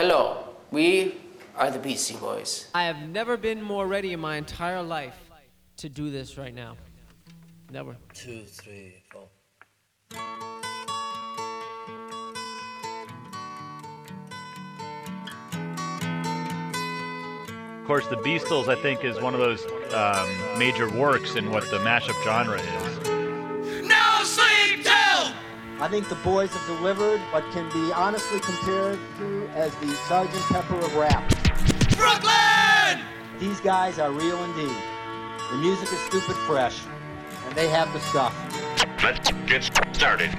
Hello, we are the Beastie Boys. I have never been more ready in my entire life to do this right now. Never. Two, three, four. Of course, the Beastles, I think, is one of those um, major works in what the mashup genre is. No sleep till! I think the boys have delivered what can be honestly compared to as the Sergeant Pepper of rap. Brooklyn! These guys are real indeed. The music is stupid fresh, and they have the stuff. Let's get started.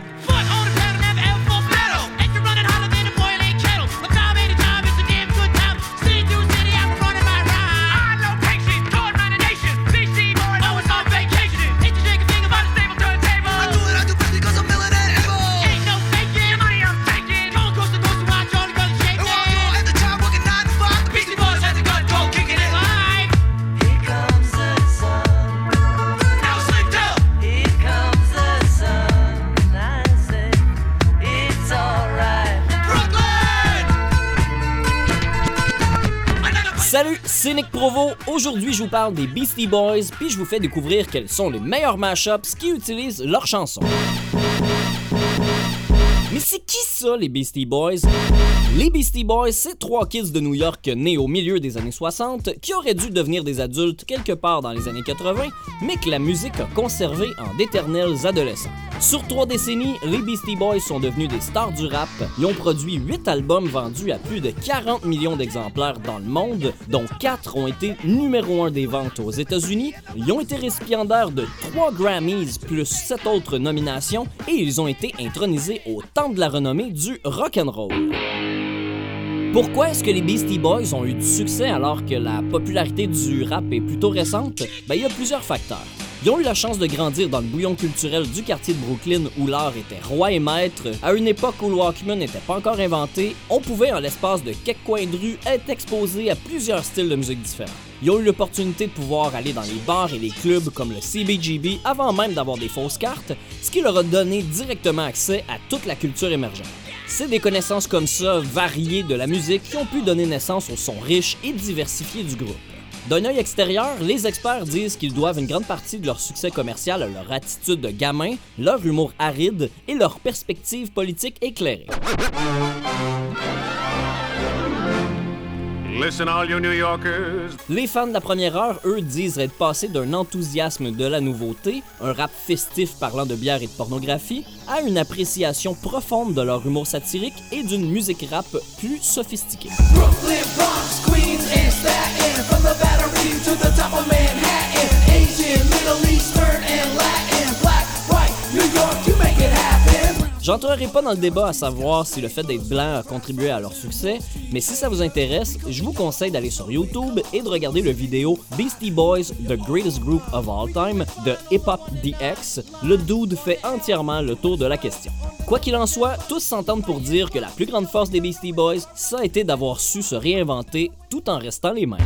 C'est Nick Provo. Aujourd'hui, je vous parle des Beastie Boys, puis je vous fais découvrir quels sont les meilleurs mashups qui utilisent leurs chansons. Les Beastie Boys? Les Beastie Boys, c'est trois kids de New York nés au milieu des années 60 qui auraient dû devenir des adultes quelque part dans les années 80, mais que la musique a conservé en d'éternels adolescents. Sur trois décennies, les Beastie Boys sont devenus des stars du rap. Ils ont produit 8 albums vendus à plus de 40 millions d'exemplaires dans le monde, dont 4 ont été numéro 1 des ventes aux États-Unis. Ils ont été récipiendaires de 3 Grammys plus 7 autres nominations et ils ont été intronisés au temple de la renommée du rock'n'roll. Pourquoi est-ce que les Beastie Boys ont eu du succès alors que la popularité du rap est plutôt récente? Ben, il y a plusieurs facteurs. Ils ont eu la chance de grandir dans le bouillon culturel du quartier de Brooklyn où l'art était roi et maître. À une époque où le Walkman n'était pas encore inventé, on pouvait en l'espace de quelques coins de rue être exposé à plusieurs styles de musique différents. Ils ont eu l'opportunité de pouvoir aller dans les bars et les clubs comme le CBGB avant même d'avoir des fausses cartes, ce qui leur a donné directement accès à toute la culture émergente. C'est des connaissances comme ça, variées de la musique, qui ont pu donner naissance au son riche et diversifié du groupe. D'un œil extérieur, les experts disent qu'ils doivent une grande partie de leur succès commercial à leur attitude de gamin, leur humour aride et leur perspective politique éclairée. Listen, all you New Yorkers. Les fans de la première heure, eux, disent être passés d'un enthousiasme de la nouveauté, un rap festif parlant de bière et de pornographie, à une appréciation profonde de leur humour satirique et d'une musique rap plus sophistiquée. Brooklyn, Bronx, Queens, J'entrerai pas dans le débat à savoir si le fait d'être blanc a contribué à leur succès, mais si ça vous intéresse, je vous conseille d'aller sur YouTube et de regarder le vidéo Beastie Boys, The Greatest Group of All Time de Hip Hop DX. Le dude fait entièrement le tour de la question. Quoi qu'il en soit, tous s'entendent pour dire que la plus grande force des Beastie Boys, ça a été d'avoir su se réinventer tout en restant les mêmes.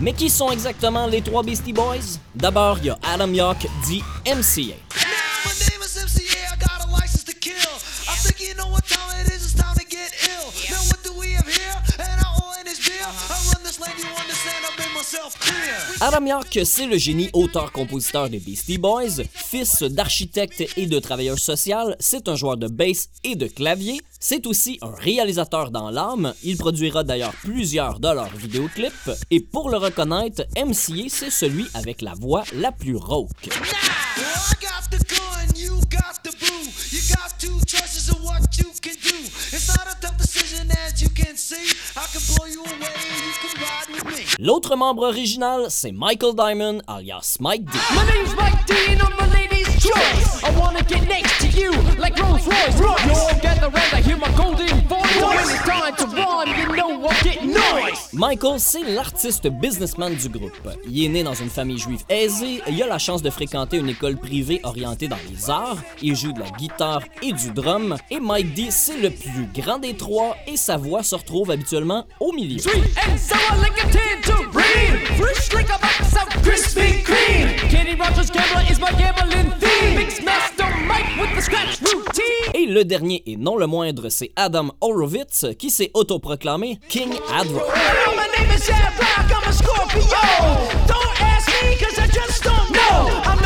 Mais qui sont exactement les trois Beastie Boys? D'abord, il y a Adam Yauch, dit MCA. Adam Yauch, c'est le génie auteur-compositeur des Beastie Boys. Fils d'architecte et de travailleur social, c'est un joueur de bass et de clavier. C'est aussi un réalisateur dans l'âme. Il produira d'ailleurs plusieurs de leurs vidéoclips. Et pour le reconnaître, MCA, c'est celui avec la voix la plus rauque. L'autre membre original, c'est Michael Diamond, alias Mike D. and I'm a lady's choice. I wanna get next to you like Rolls Royce. You all gather round, I hear my golden voice. So when it's time to run, you know I'm getting noise. Michael, c'est l'artiste businessman du groupe. Il est né dans une famille juive aisée, il a la chance de fréquenter une école privée orientée dans les arts, il joue de la guitare et du drum, et Mike D, c'est le plus grand des trois, et sa voix se retrouve habituellement au milieu. Sweet and sour like a tangerine. Fresh like a box of Krispy Kreme. Et le dernier et non le moindre, c'est Adam Horowitz qui s'est autoproclamé King Ad Rock. Hey,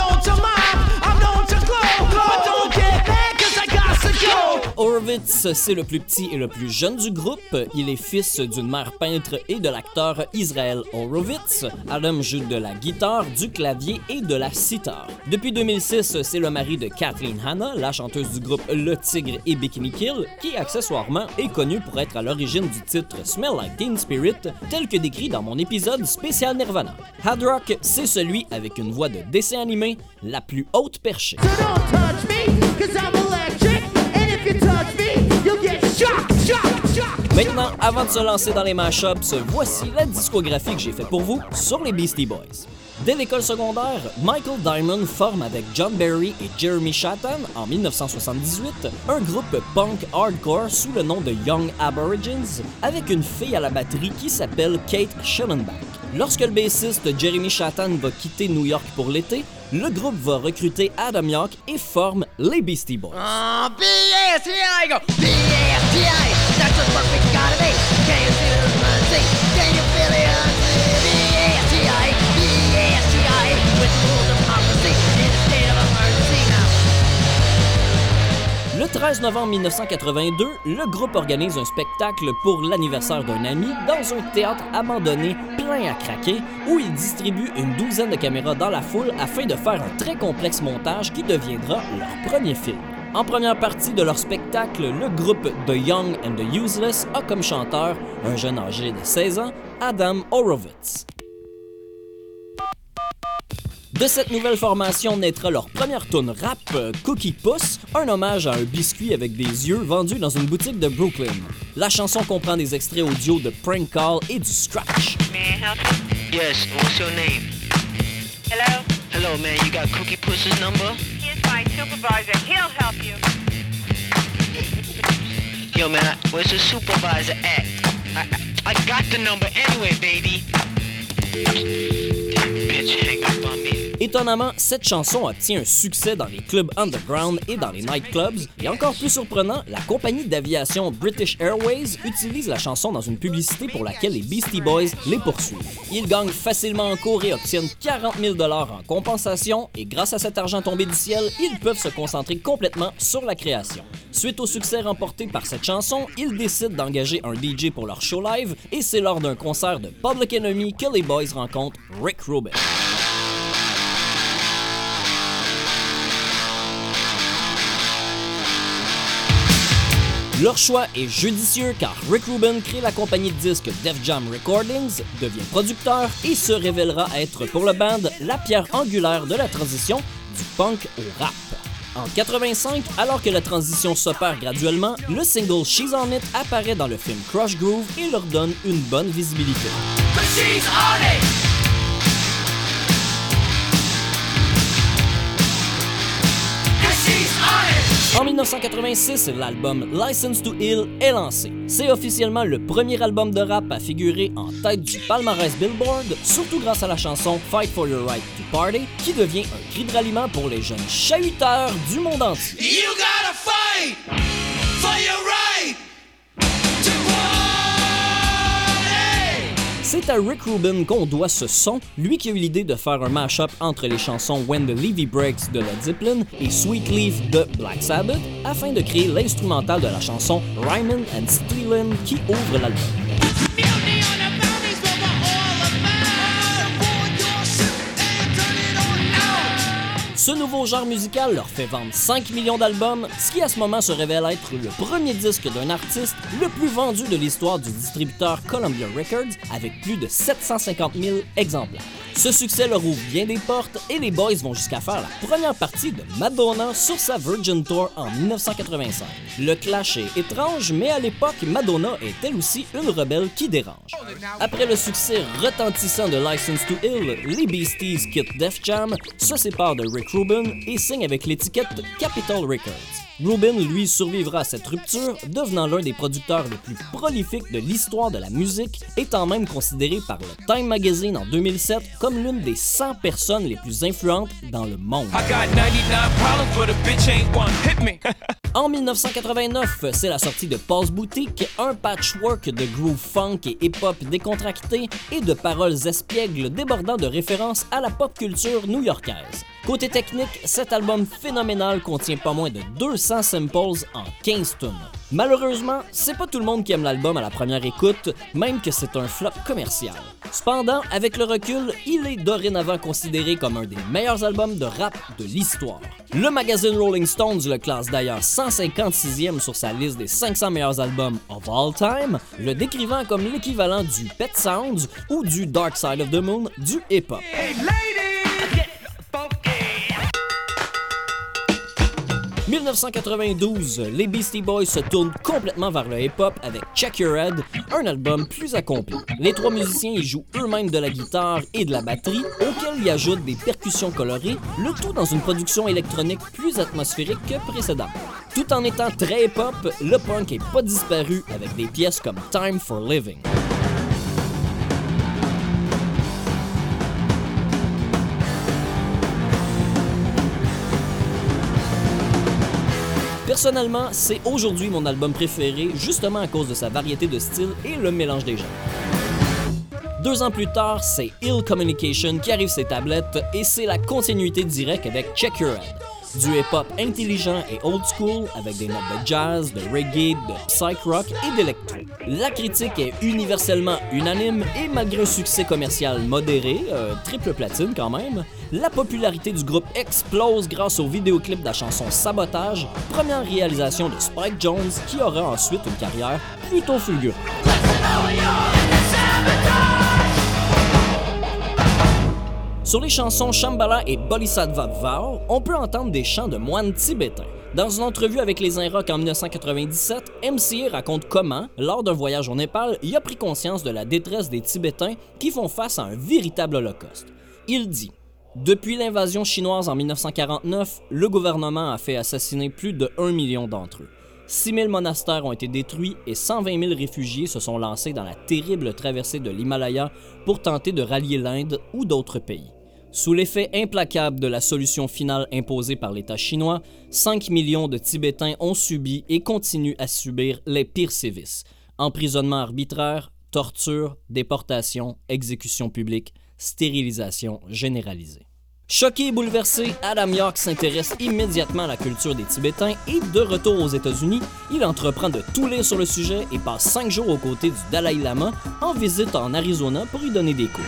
Horowitz, c'est le plus petit et le plus jeune du groupe. Il est fils d'une mère peintre et de l'acteur Israel Horowitz. Adam joue de la guitare, du clavier et de la sitar. Depuis 2006, c'est le mari de Kathleen Hanna, la chanteuse du groupe Le Tigre et Bikini Kill, qui accessoirement est connue pour être à l'origine du titre Smell Like Teen Spirit, tel que décrit dans mon épisode spécial Nirvana. Hard Rock, c'est celui avec une voix de dessin animé la plus haute perchée. Maintenant, avant de se lancer dans les mashups, voici la discographie que j'ai faite pour vous sur les Beastie Boys. Dès l'école secondaire, Michael Diamond forme avec John Barry et Jeremy Chattan en 1978 un groupe punk hardcore sous le nom de Young Aborigines avec une fille à la batterie qui s'appelle Kate Schellenbach. Lorsque le bassiste Jeremy Chattan va quitter New York pour l'été, le groupe va recruter Adam Yauch et forme les Beastie Boys. Le 13 novembre 1982, le groupe organise un spectacle pour l'anniversaire d'un ami dans un théâtre abandonné plein à craquer où ils distribuent une douzaine de caméras dans la foule afin de faire un très complexe montage qui deviendra leur premier film. En première partie de leur spectacle, le groupe The Young and the Useless a comme chanteur un jeune âgé de 16 ans, Adam Horowitz. De cette nouvelle formation naîtra leur première tune rap, Cookie Puss, un hommage à un biscuit avec des yeux vendu dans une boutique de Brooklyn. La chanson comprend des extraits audio de Prank Call et du Scratch. Yes, what's your name? Hello? Hello, man, you got Cookie Puss's number? Here's my supervisor. He'll help you. Yo, man, I- where's the supervisor at? I, I, I got the number anyway, baby. Damn bitch, hang up on me. Étonnamment, cette chanson obtient un succès dans les clubs underground et dans les nightclubs, et encore plus surprenant, la compagnie d'aviation British Airways utilise la chanson dans une publicité pour laquelle les Beastie Boys les poursuivent. Ils gagnent facilement en cours et obtiennent 40 000 en compensation, et grâce à cet argent tombé du ciel, ils peuvent se concentrer complètement sur la création. Suite au succès remporté par cette chanson, ils décident d'engager un DJ pour leur show live, et c'est lors d'un concert de Public Enemy que les boys rencontrent Rick Rubin. Leur choix est judicieux car Rick Rubin crée la compagnie de disques Def Jam Recordings, devient producteur et se révélera être pour le band la pierre angulaire de la transition du punk au rap. En 85, alors que la transition s'opère graduellement, le single She's On It apparaît dans le film Crush Groove et leur donne une bonne visibilité. En 1986, l'album License to Ill est lancé. C'est officiellement le premier album de rap à figurer en tête du palmarès Billboard, surtout grâce à la chanson Fight for Your Right to Party, qui devient un cri de ralliement pour les jeunes chahuteurs du monde entier. C'est à Rick Rubin qu'on doit ce son, lui qui a eu l'idée de faire un mash-up entre les chansons When the Levy Breaks de Led Zeppelin et Sweet Leaf de Black Sabbath, afin de créer l'instrumental de la chanson Ryman and Steelin qui ouvre l'album. Ce nouveau genre musical leur fait vendre 5 millions d'albums, ce qui à ce moment se révèle être le premier disque d'un artiste le plus vendu de l'histoire du distributeur Columbia Records avec plus de 750 000 exemplaires. Ce succès leur ouvre bien des portes et les Boys vont jusqu'à faire la première partie de Madonna sur sa Virgin Tour en 1985. Le clash est étrange, mais à l'époque, Madonna est elle aussi une rebelle qui dérange? Après le succès retentissant de License to Ill, les Beasties quittent Def Jam, se séparent de Rick Rubin et signent avec l'étiquette Capitol Records. Rubin, lui, survivra à cette rupture, devenant l'un des producteurs les plus prolifiques de l'histoire de la musique, étant même considéré par le Time Magazine en 2007 comme l'une des 100 personnes les plus influentes dans le monde. I got 99 problems, but a bitch ain't one. Hit me. En 1989, c'est la sortie de Paul's Boutique, un patchwork de groove funk et hip-hop décontracté et de paroles espiègles débordant de références à la pop culture new-yorkaise. Côté technique, cet album phénoménal contient pas moins de 200 samples en 15 tonnes. Malheureusement, c'est pas tout le monde qui aime l'album à la première écoute, même que c'est un flop commercial. Cependant, avec le recul, il est dorénavant considéré comme un des meilleurs albums de rap de l'histoire. Le magazine Rolling Stones le classe d'ailleurs 156e sur sa liste des 500 meilleurs albums of all time, le décrivant comme l'équivalent du Pet Sounds ou du Dark Side of the Moon du hip-hop. 1992, les Beastie Boys se tournent complètement vers le hip-hop avec Check Your Head, un album plus accompli. Les trois musiciens y jouent eux-mêmes de la guitare et de la batterie, auxquels ils ajoutent des percussions colorées, le tout dans une production électronique plus atmosphérique que précédemment. Tout en étant très hip-hop, le punk est pas disparu avec des pièces comme Time for Living. Personnellement, c'est aujourd'hui mon album préféré, justement à cause de sa variété de styles et le mélange des genres. Deux ans plus tard, c'est Ill Communication qui arrive ses tablettes et c'est la continuité directe avec Check Your Head. Du hip-hop intelligent et old school avec des notes de jazz, de reggae, de psych rock et d'électro. La critique est universellement unanime et malgré un succès commercial modéré, euh, triple platine quand même, la popularité du groupe explose grâce au vidéoclip de la chanson Sabotage, première réalisation de Spike Jones qui aura ensuite une carrière plutôt fulgurante. Sur les chansons Shambhala et Bodhisattva Vow, on peut entendre des chants de moines tibétains. Dans une entrevue avec les Inrocks en 1997, MCA raconte comment, lors d'un voyage au Népal, il a pris conscience de la détresse des Tibétains qui font face à un véritable holocauste. Il dit Depuis l'invasion chinoise en 1949, le gouvernement a fait assassiner plus de 1 million d'entre eux. 6 000 monastères ont été détruits et 120 000 réfugiés se sont lancés dans la terrible traversée de l'Himalaya pour tenter de rallier l'Inde ou d'autres pays. Sous l'effet implacable de la solution finale imposée par l'État chinois, 5 millions de Tibétains ont subi et continuent à subir les pires sévices. Emprisonnement arbitraire, torture, déportation, exécution publique, stérilisation généralisée. Choqué et bouleversé, Adam York s'intéresse immédiatement à la culture des Tibétains et de retour aux États-Unis, il entreprend de tout lire sur le sujet et passe cinq jours aux côtés du Dalai Lama en visite en Arizona pour y donner des cours.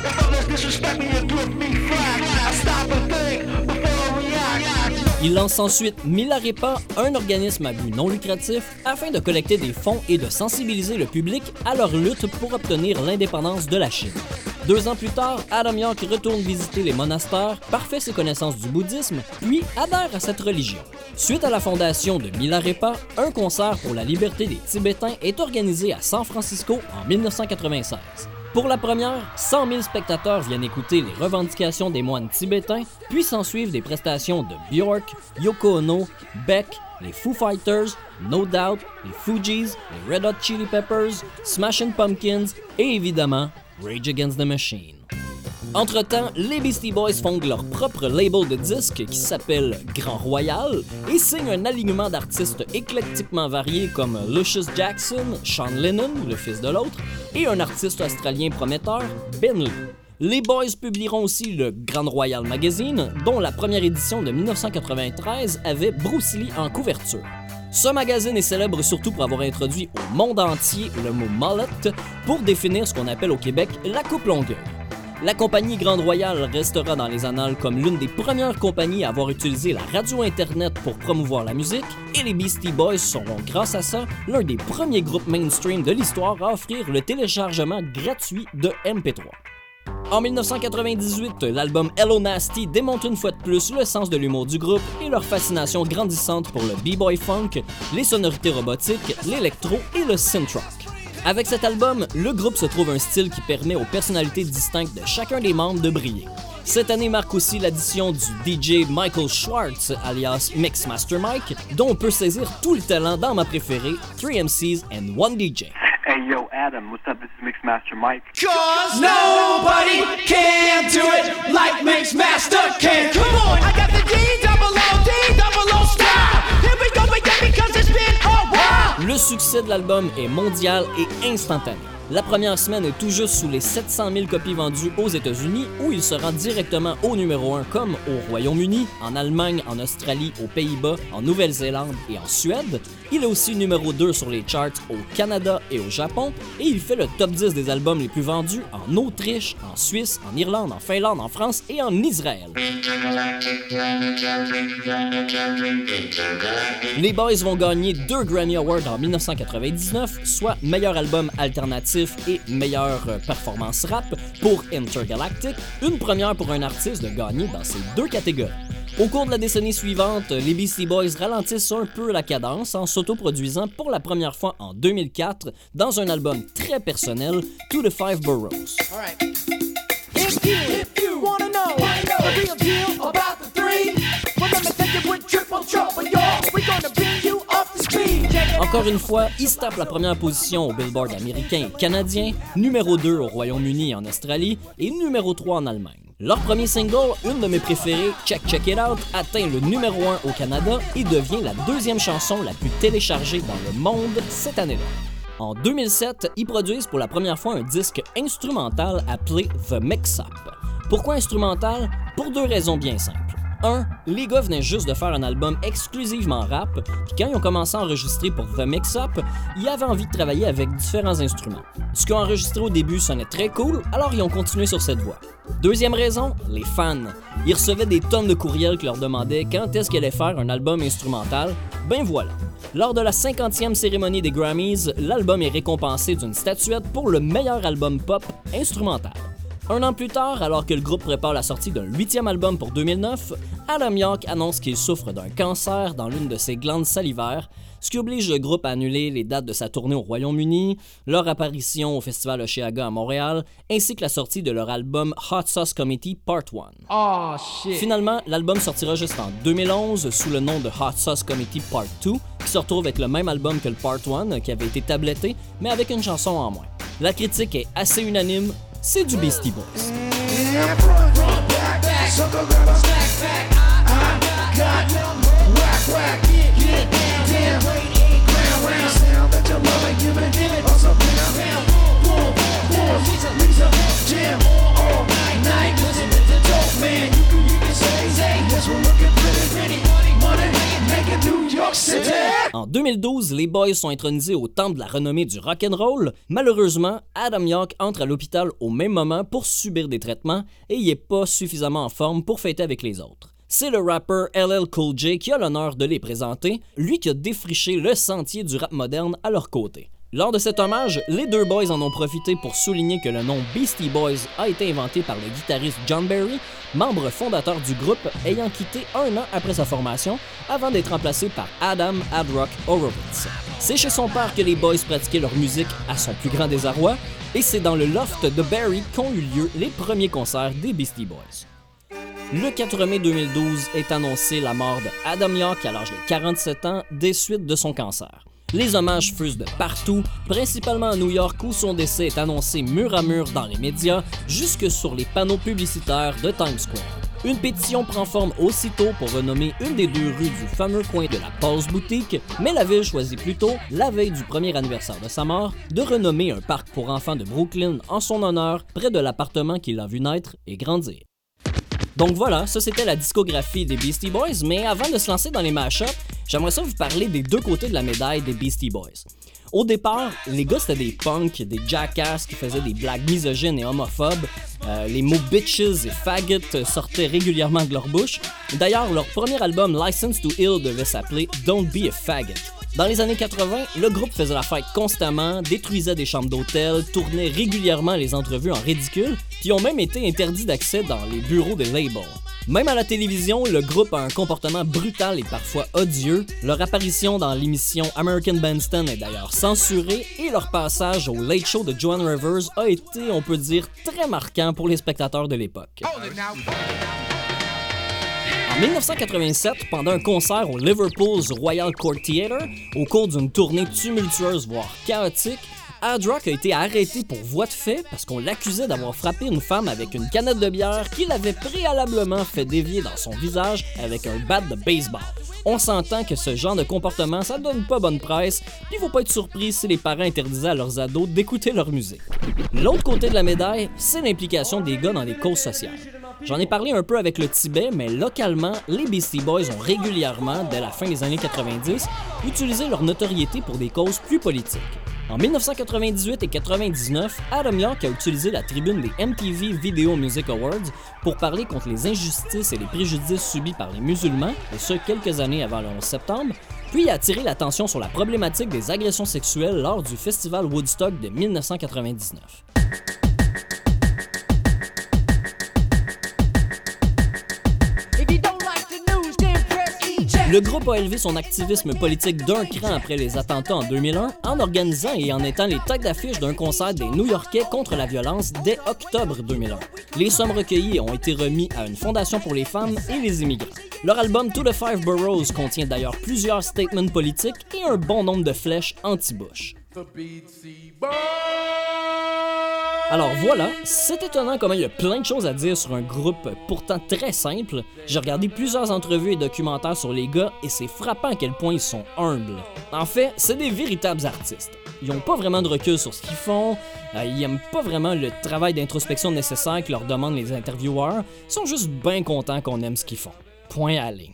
Il lance ensuite Milarepa, un organisme à but non lucratif, afin de collecter des fonds et de sensibiliser le public à leur lutte pour obtenir l'indépendance de la Chine. Deux ans plus tard, Adam York retourne visiter les monastères, parfait ses connaissances du bouddhisme, puis adhère à cette religion. Suite à la fondation de Milarepa, un concert pour la liberté des Tibétains est organisé à San Francisco en 1996. Pour la première, 100 000 spectateurs viennent écouter les revendications des moines tibétains, puis s'en suivent des prestations de Bjork, Yoko Ono, Beck, les Foo Fighters, No Doubt, les Fugees, les Red Hot Chili Peppers, Smashing Pumpkins et évidemment Rage Against the Machine. Entre-temps, les Beastie Boys fondent leur propre label de disques qui s'appelle Grand Royal et signent un alignement d'artistes éclectiquement variés comme Lucius Jackson, Sean Lennon, le fils de l'autre, et un artiste australien prometteur, Ben Lee. Les Boys publieront aussi le Grand Royal Magazine, dont la première édition de 1993 avait Bruce Lee en couverture. Ce magazine est célèbre surtout pour avoir introduit au monde entier le mot mullet pour définir ce qu'on appelle au Québec la coupe longueuil. La compagnie Grande Royale restera dans les annales comme l'une des premières compagnies à avoir utilisé la radio Internet pour promouvoir la musique, et les Beastie Boys seront, grâce à ça, l'un des premiers groupes mainstream de l'histoire à offrir le téléchargement gratuit de MP3. En 1998, l'album Hello Nasty démontre une fois de plus le sens de l'humour du groupe et leur fascination grandissante pour le b-boy funk, les sonorités robotiques, l'électro et le synth. Avec cet album, le groupe se trouve un style qui permet aux personnalités distinctes de chacun des membres de briller. Cette année marque aussi l'addition du DJ Michael Schwartz, alias Mixmaster Mike, dont on peut saisir tout le talent dans ma préférée, 3MCs and One DJ. Hey yo, Adam, what's up? This is Mixmaster Mike. Cause nobody can do it like Mixmaster can. Come on, I got the D succès de l'album est mondial et instantané. La première semaine est tout juste sous les 700 000 copies vendues aux États-Unis, où il se rend directement au numéro 1 comme au Royaume-Uni, en Allemagne, en Australie, aux Pays-Bas, en Nouvelle-Zélande et en Suède. Il est aussi numéro 2 sur les charts au Canada et au Japon, et il fait le top 10 des albums les plus vendus en Autriche, en Suisse, en Irlande, en Finlande, en France et en Israël. Les Boys vont gagner deux Grammy Awards en 1999, soit meilleur album alternatif et meilleure euh, performance rap pour Intergalactic, une première pour un artiste de gagner dans ces deux catégories. Au cours de la décennie suivante, les Beastie Boys ralentissent un peu la cadence en s'autoproduisant pour la première fois en 2004 dans un album très personnel, To the Five Boroughs. Encore une fois, ils se tapent la première position au Billboard américain et canadien, numéro 2 au Royaume-Uni et en Australie et numéro 3 en Allemagne. Leur premier single, une de mes préférées, Check Check It Out, atteint le numéro 1 au Canada et devient la deuxième chanson la plus téléchargée dans le monde cette année-là. En 2007, ils produisent pour la première fois un disque instrumental appelé The Mix Up. Pourquoi instrumental? Pour deux raisons bien simples. 1. Les gars venaient juste de faire un album exclusivement rap, puis quand ils ont commencé à enregistrer pour The Mix Up, ils avaient envie de travailler avec différents instruments. Ce qu'ils ont enregistré au début sonnait très cool, alors ils ont continué sur cette voie. Deuxième raison, les fans. Ils recevaient des tonnes de courriels qui leur demandaient quand est-ce qu'ils allaient faire un album instrumental. Ben voilà. Lors de la 50e cérémonie des Grammys, l'album est récompensé d'une statuette pour le meilleur album pop instrumental. Un an plus tard, alors que le groupe prépare la sortie d'un huitième album pour 2009, Adam York annonce qu'il souffre d'un cancer dans l'une de ses glandes salivaires, ce qui oblige le groupe à annuler les dates de sa tournée au Royaume-Uni, leur apparition au Festival Oshéaga à Montréal, ainsi que la sortie de leur album Hot Sauce Committee Part 1. Oh shit. Finalement, l'album sortira juste en 2011 sous le nom de Hot Sauce Committee Part 2, qui se retrouve avec le même album que le Part 1 qui avait été tabletté, mais avec une chanson en moins. La critique est assez unanime, c'est du Beastie Boys. En 2012, les Boys sont intronisés au temple de la renommée du rock'n'roll. Malheureusement, Adam York entre à l'hôpital au même moment pour subir des traitements et il est pas suffisamment en forme pour fêter avec les autres. C'est le rappeur LL Cool J qui a l'honneur de les présenter, lui qui a défriché le sentier du rap moderne à leur côté. Lors de cet hommage, les deux boys en ont profité pour souligner que le nom Beastie Boys a été inventé par le guitariste John Barry, membre fondateur du groupe ayant quitté un an après sa formation avant d'être remplacé par Adam Adrock Horowitz. C'est chez son père que les boys pratiquaient leur musique à son plus grand désarroi et c'est dans le loft de Barry qu'ont eu lieu les premiers concerts des Beastie Boys. Le 4 mai 2012 est annoncé la mort de Adam York à l'âge de 47 ans des suites de son cancer. Les hommages fusent de partout, principalement à New York où son décès est annoncé mur à mur dans les médias, jusque sur les panneaux publicitaires de Times Square. Une pétition prend forme aussitôt pour renommer une des deux rues du fameux coin de la Pause Boutique, mais la ville choisit plutôt, la veille du premier anniversaire de sa mort, de renommer un parc pour enfants de Brooklyn en son honneur, près de l'appartement qu'il a vu naître et grandir. Donc voilà, ça c'était la discographie des Beastie Boys, mais avant de se lancer dans les mashups, j'aimerais ça vous parler des deux côtés de la médaille des Beastie Boys. Au départ, les gars c'était des punks, des jackass qui faisaient des blagues misogynes et homophobes. Euh, les mots bitches et faggot sortaient régulièrement de leur bouche. D'ailleurs, leur premier album License to Ill devait s'appeler Don't Be a Faggot. Dans les années 80, le groupe faisait la fête constamment, détruisait des chambres d'hôtel, tournait régulièrement les entrevues en ridicule, puis ont même été interdits d'accès dans les bureaux des labels. Même à la télévision, le groupe a un comportement brutal et parfois odieux. Leur apparition dans l'émission American Bandstand est d'ailleurs censurée et leur passage au Late Show de Joan Rivers a été, on peut dire, très marquant pour les spectateurs de l'époque. En 1987, pendant un concert au Liverpool's Royal Court Theatre, au cours d'une tournée tumultueuse voire chaotique, Ad Rock a été arrêté pour voie de fait parce qu'on l'accusait d'avoir frappé une femme avec une canette de bière qu'il avait préalablement fait dévier dans son visage avec un bat de baseball. On s'entend que ce genre de comportement, ça donne pas bonne presse, puis faut pas être surpris si les parents interdisaient à leurs ados d'écouter leur musique. L'autre côté de la médaille, c'est l'implication des gars dans les causes sociales. J'en ai parlé un peu avec le Tibet, mais localement, les Beastie Boys ont régulièrement, dès la fin des années 90, utilisé leur notoriété pour des causes plus politiques. En 1998 et 99, Adam York a utilisé la tribune des MTV Video Music Awards pour parler contre les injustices et les préjudices subis par les musulmans, et ce quelques années avant le 11 septembre, puis a attiré l'attention sur la problématique des agressions sexuelles lors du festival Woodstock de 1999. Le groupe a élevé son activisme politique d'un cran après les attentats en 2001 en organisant et en étant les têtes d'affiche d'un concert des New-Yorkais contre la violence dès octobre 2001. Les sommes recueillies ont été remis à une fondation pour les femmes et les immigrants. Leur album To the Five Boroughs contient d'ailleurs plusieurs statements politiques et un bon nombre de flèches anti-Bush. Alors voilà, c'est étonnant comment il y a plein de choses à dire sur un groupe pourtant très simple. J'ai regardé plusieurs entrevues et documentaires sur les gars et c'est frappant à quel point ils sont humbles. En fait, c'est des véritables artistes. Ils ont pas vraiment de recul sur ce qu'ils font, euh, ils aiment pas vraiment le travail d'introspection nécessaire que leur demandent les intervieweurs, ils sont juste bien contents qu'on aime ce qu'ils font. Point à ligne.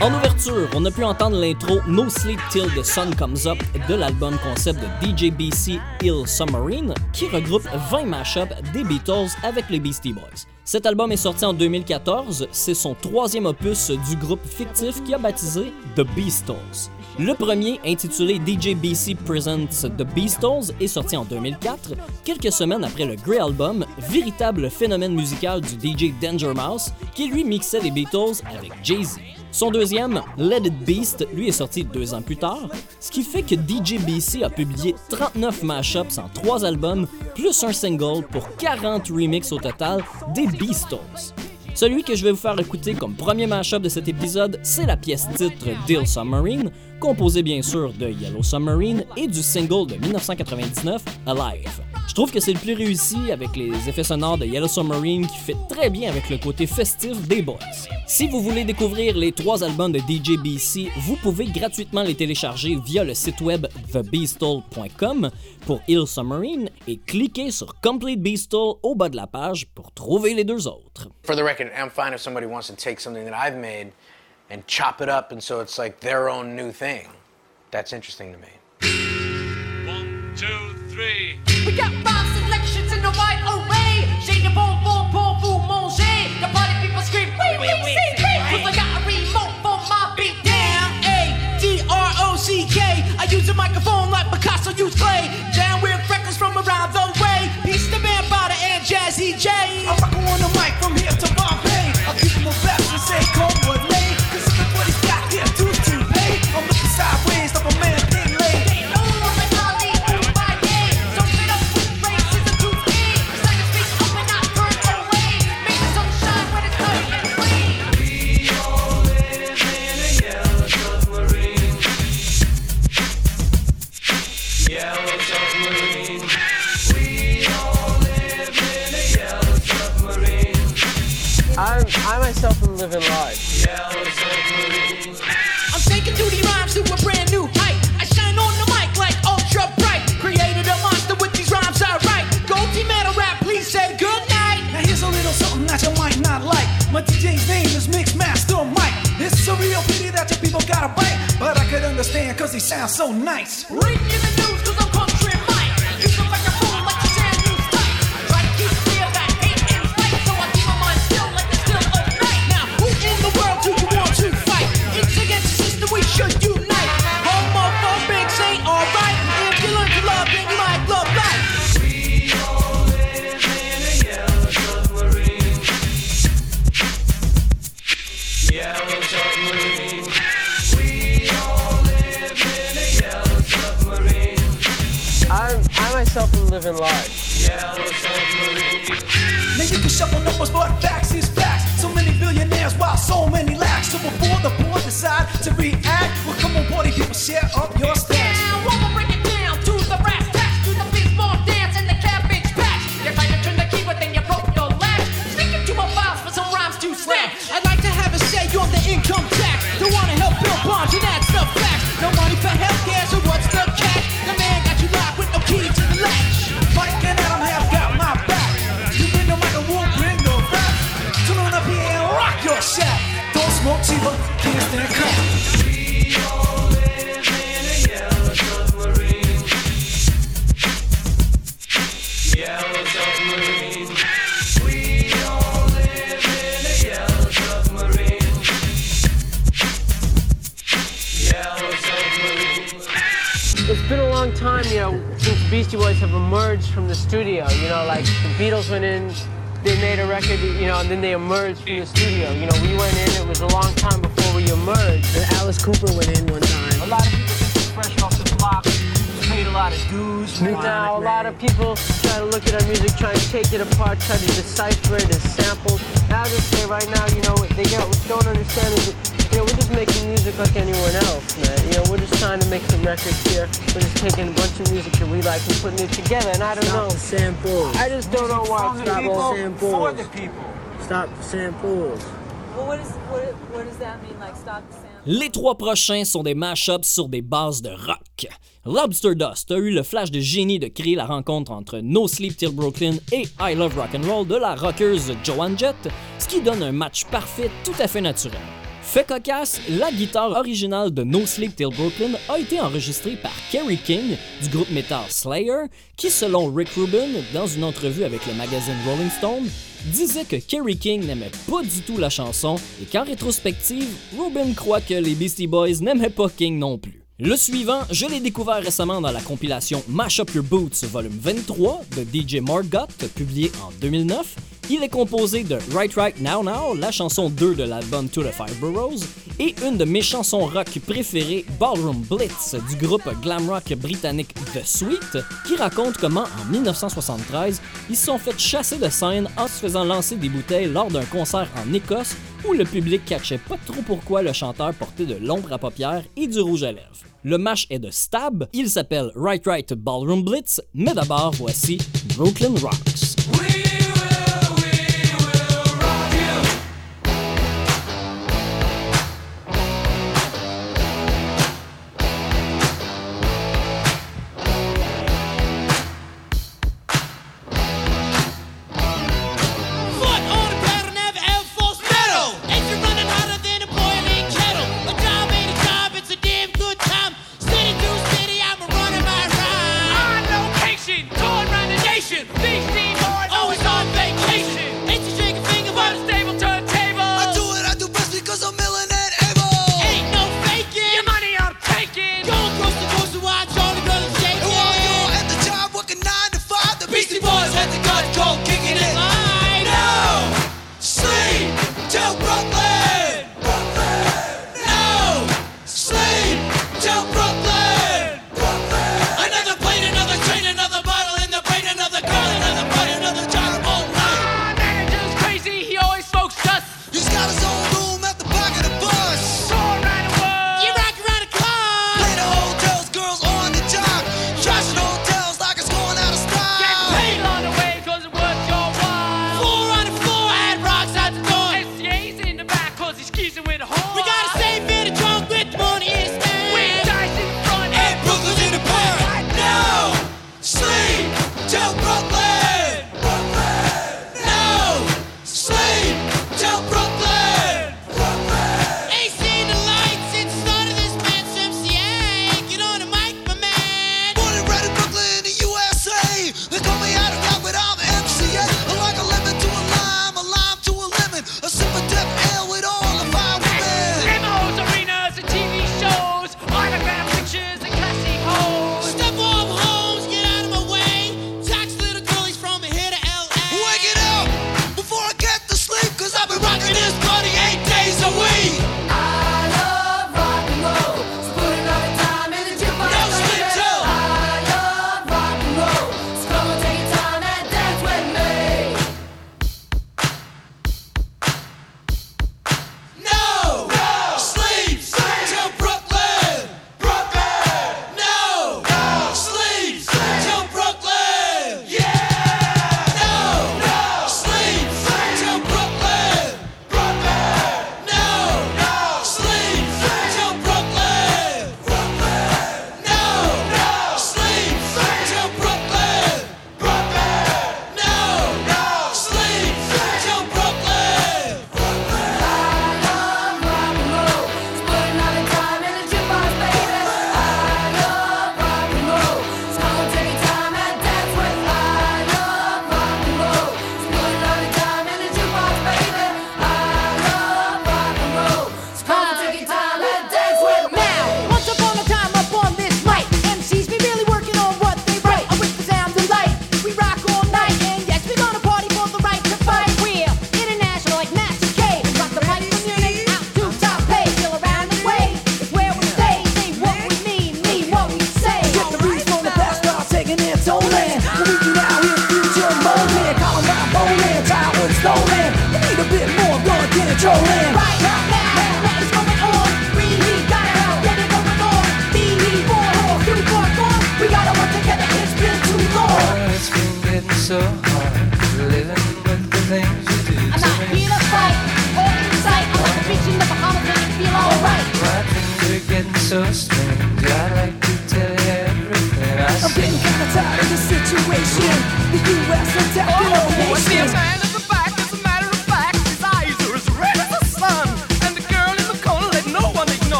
En ouverture, on a pu entendre l'intro No Sleep Till the Sun Comes Up de l'album concept de DJ BC Hill Submarine, qui regroupe 20 mashups des Beatles avec les Beastie Boys. Cet album est sorti en 2014, c'est son troisième opus du groupe fictif qui a baptisé The Beastles. Le premier, intitulé DJ BC Presents The Beastles, est sorti en 2004, quelques semaines après le Grey Album, véritable phénomène musical du DJ Danger Mouse, qui lui mixait les Beatles avec Jay-Z. Son deuxième, Let It Beast, lui est sorti deux ans plus tard, ce qui fait que DJ BC a publié 39 mashups en trois albums, plus un single pour 40 remixes au total des Beastles. Celui que je vais vous faire écouter comme premier mashup de cet épisode, c'est la pièce titre Deal Submarine, composée bien sûr de Yellow Submarine et du single de 1999 Alive. Je trouve que c'est le plus réussi avec les effets sonores de Yellow Submarine qui fait très bien avec le côté festif des boys. Si vous voulez découvrir les trois albums de DJ BC, vous pouvez gratuitement les télécharger via le site web thebeastle.com pour Hill Submarine et cliquez sur Complete Beastle au bas de la page pour trouver les deux autres. For the record, I'm fine if somebody wants to take something that I've made and chop it up and so it's like their own new thing. That's interesting to me. One, two, three. We got five selections in the right array. Shade the bon bon bon vous manger. The party people scream, wait, wait, wait, wait. Cause I got a remote for my beat down. A D R O C K. I use a microphone like Picasso used clay. Down with records from around the way. Peace to Man Potter and Jazzy J. I rock on the mic from here living large. I'm taking duty rhymes to a brand new height. I shine on the mic like ultra bright. Created a monster with these rhymes I write. Go team metal rap, please say good night. Now here's a little something that you might not like. My DJ's name is Mixmaster Mike. It's a real pity that your people gotta bite. But I could understand cause he sounds so nice. Reading in the news cause I'm should unite. Homophobics ain't alright. If you learn to love, then you might love life. I, I myself am living large. Now you can shuffle numbers, but facts is facts. So many billionaires while so many lacks. So before the poor decide to react, well, come on, party people, share up your stacks. Beastie Boys have emerged from the studio. You know, like the Beatles went in, they made a record, you know, and then they emerged from the studio. You know, we went in, it was a long time before we emerged. And Alice Cooper went in one time. A lot of people think we're fresh off the block, paid a lot of dues. Now, a lot of people try to look at our music, try and take it apart, try to decipher it as samples. I'll just say right now, you know, what they don't, don't understand is know, we're just making music like anyone else, man. You know, we're just trying to make some records here. We're just taking a bunch of music that we like and putting it together. And I don't know. samples. I just don't know why. Stop the samples. For the people. Stop the samples. Well, what, is, what, what does that mean, like stop the sound? Les trois prochains sont des mashups sur des bases de rock. Lobster Dust a eu le flash de génie de créer la rencontre entre No Sleep Till Brooklyn et I Love Rock and Roll de la rockeuse Joan Jett, ce qui donne un match parfait tout à fait naturel. Fait cocasse, la guitare originale de No Sleep Till Brooklyn a été enregistrée par Kerry King du groupe metal Slayer, qui selon Rick Rubin, dans une entrevue avec le magazine Rolling Stone, disait que Kerry King n'aimait pas du tout la chanson et qu'en rétrospective, Rubin croit que les Beastie Boys n'aimaient pas King non plus. Le suivant, je l'ai découvert récemment dans la compilation Mash Up Your Boots volume 23 de DJ Margot, publié en 2009. Il est composé de Right Right Now Now, la chanson 2 de l'album To the Five Boroughs, et une de mes chansons rock préférées, Ballroom Blitz, du groupe glam rock britannique The Sweet, qui raconte comment, en 1973, ils se sont fait chasser de scène en se faisant lancer des bouteilles lors d'un concert en Écosse où le public catchait pas trop pourquoi le chanteur portait de l'ombre à paupières et du rouge à lèvres. Le match est de Stab, il s'appelle Right Right Ballroom Blitz, mais d'abord voici Brooklyn Rocks.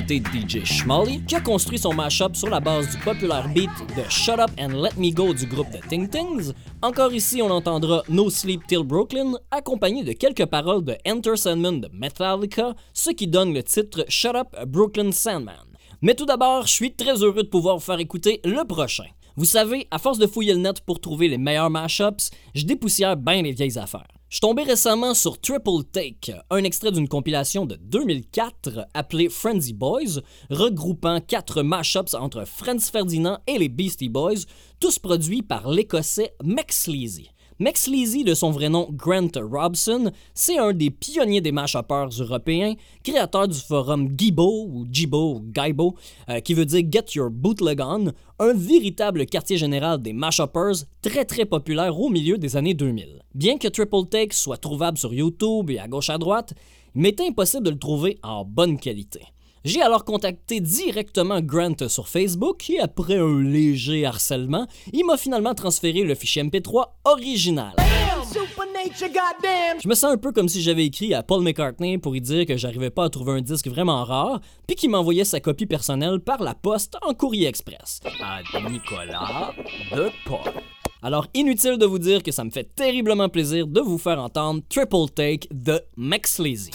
Écouter DJ Schmally qui a construit son mashup sur la base du populaire beat de Shut Up and Let Me Go du groupe de Ting Tings. Encore ici, on entendra No Sleep Till Brooklyn, accompagné de quelques paroles de Enter Sandman de Metallica, ce qui donne le titre Shut Up Brooklyn Sandman. Mais tout d'abord, je suis très heureux de pouvoir vous faire écouter le prochain. Vous savez, à force de fouiller le net pour trouver les meilleurs mashups, je dépoussière bien les vieilles affaires. Je suis tombé récemment sur Triple Take, un extrait d'une compilation de 2004 appelée Frenzy Boys, regroupant quatre mashups entre Franz Ferdinand et les Beastie Boys, tous produits par l'écossais Max Sleazy. Max Sleazy, de son vrai nom Grant Robson, c'est un des pionniers des mashuppers européens, créateur du forum Gibo ou Gibo ou Gaibo, euh, qui veut dire Get Your Bootleg On, un véritable quartier général des mashuppers très très populaire au milieu des années 2000. Bien que Triple Take soit trouvable sur YouTube et à gauche à droite, il m'était impossible de le trouver en bonne qualité. J'ai alors contacté directement Grant sur Facebook et après un léger harcèlement, il m'a finalement transféré le fichier MP3 original. Je me sens un peu comme si j'avais écrit à Paul McCartney pour lui dire que j'arrivais pas à trouver un disque vraiment rare, puis qu'il m'envoyait sa copie personnelle par la poste en courrier express. À Nicolas de Paul. Alors inutile de vous dire que ça me fait terriblement plaisir de vous faire entendre Triple Take de Max Lazy.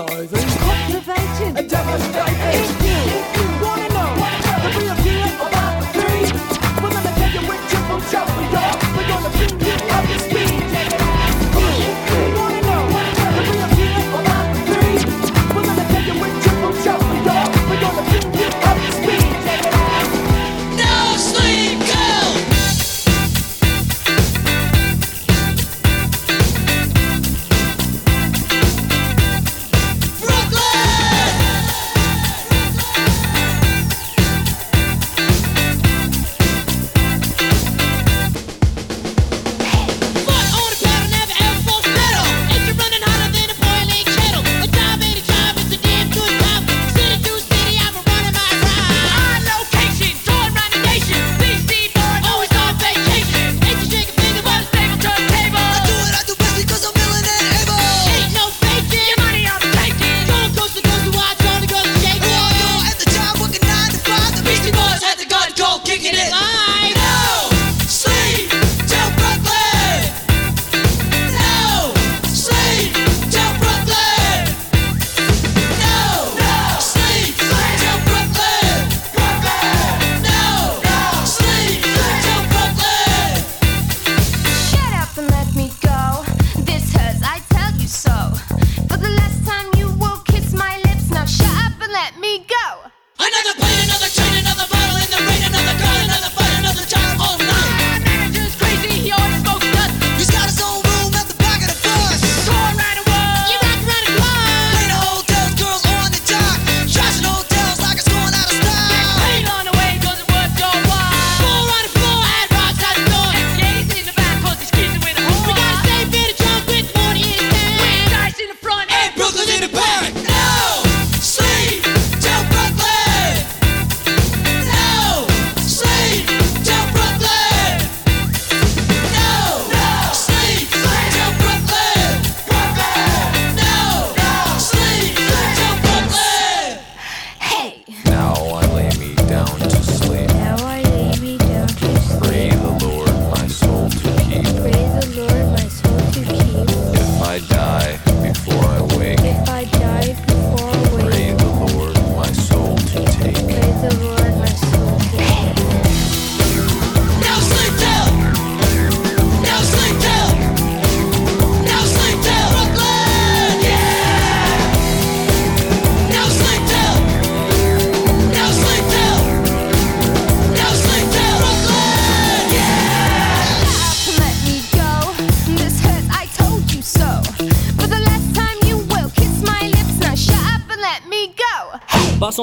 all over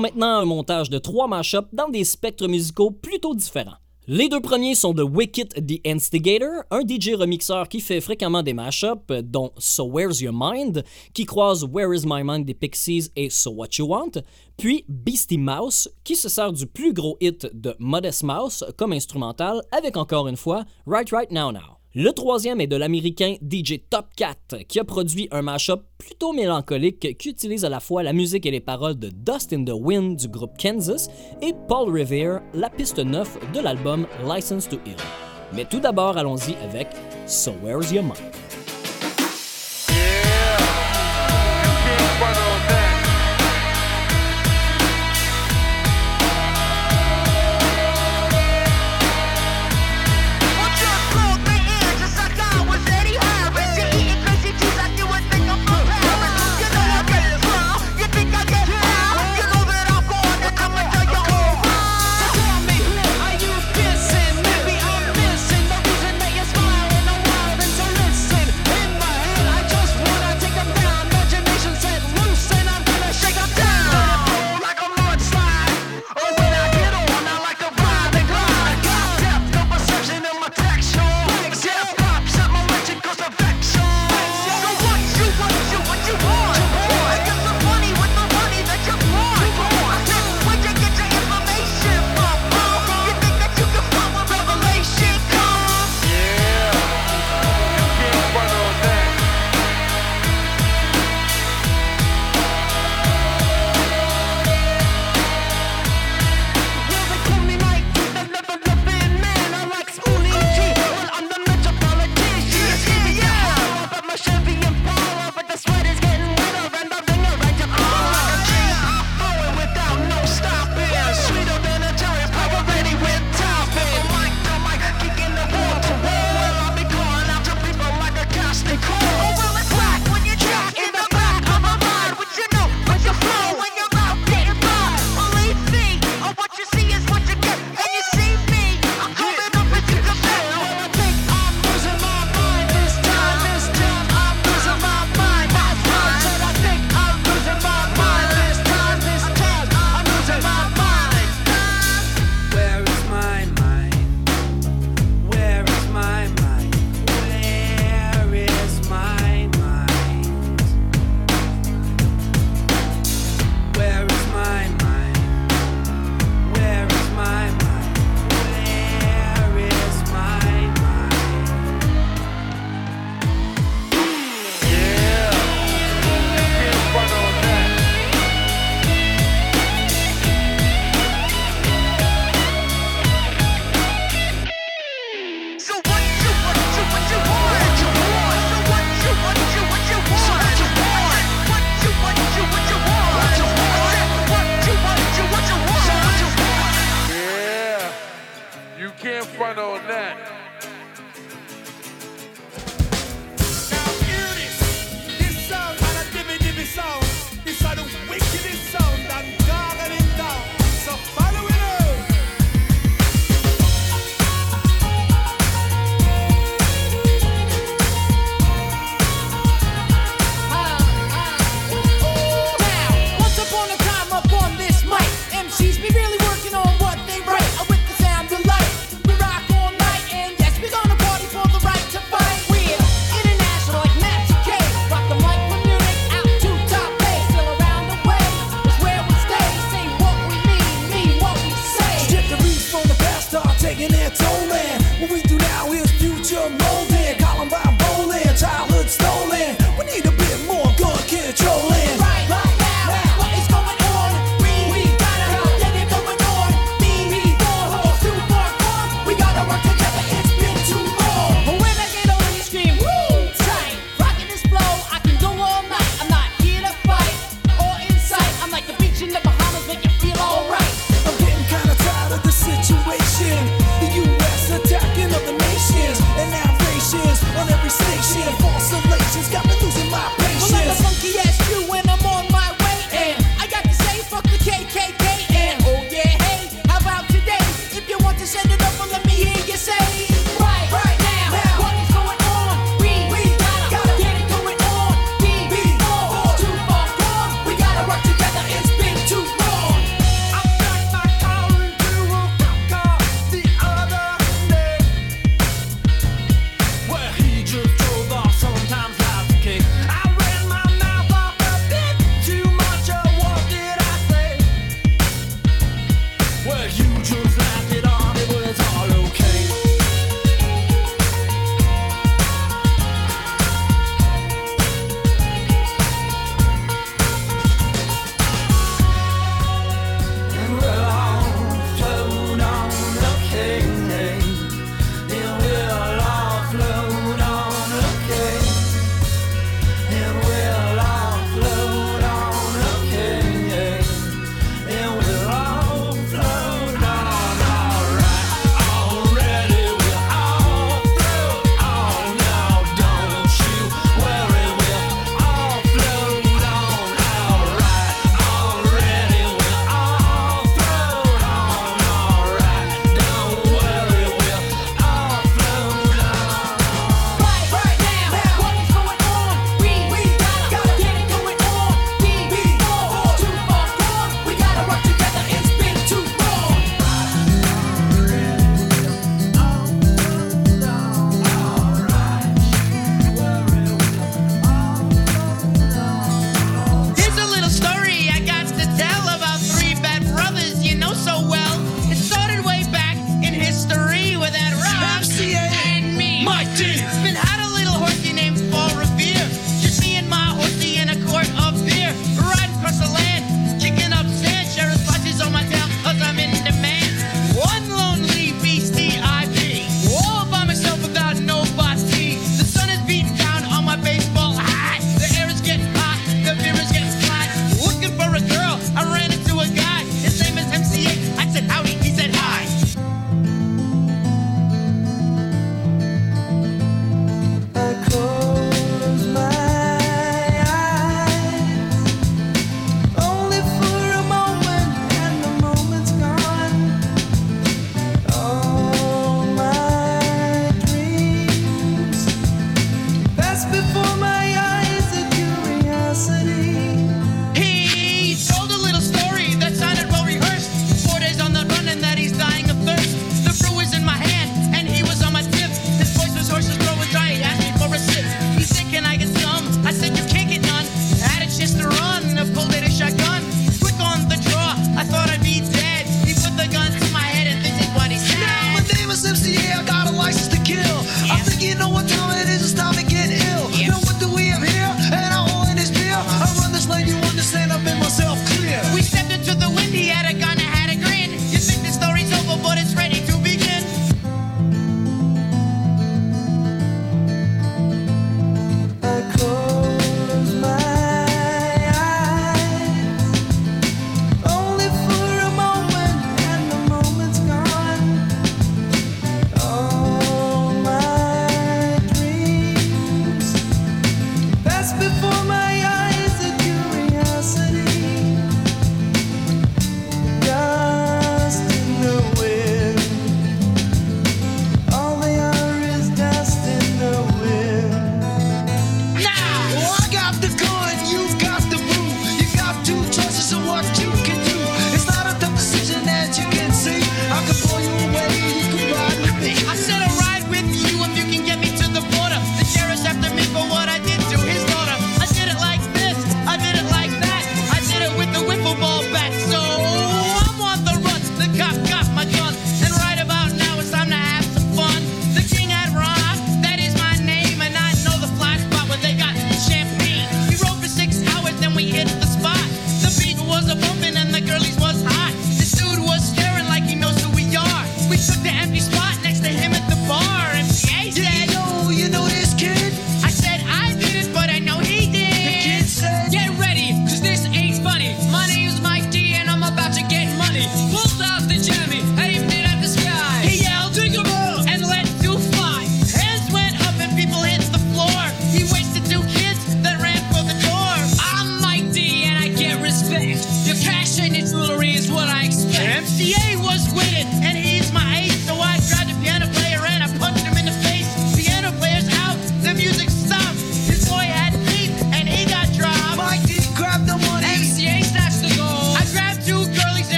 Maintenant un montage de trois mashups dans des spectres musicaux plutôt différents. Les deux premiers sont de Wicked the Instigator, un DJ remixeur qui fait fréquemment des mashups, dont So Where's Your Mind, qui croise Where Is My Mind des Pixies et So What You Want, puis Beastie Mouse, qui se sert du plus gros hit de Modest Mouse comme instrumental, avec encore une fois Right Right Now Now. Le troisième est de l'américain DJ Top Cat, qui a produit un mashup plutôt mélancolique qui utilise à la fois la musique et les paroles de Dust in the Wind du groupe Kansas et Paul Revere, la piste 9 de l'album License to Ill. Mais tout d'abord, allons-y avec So Where's Your Mind?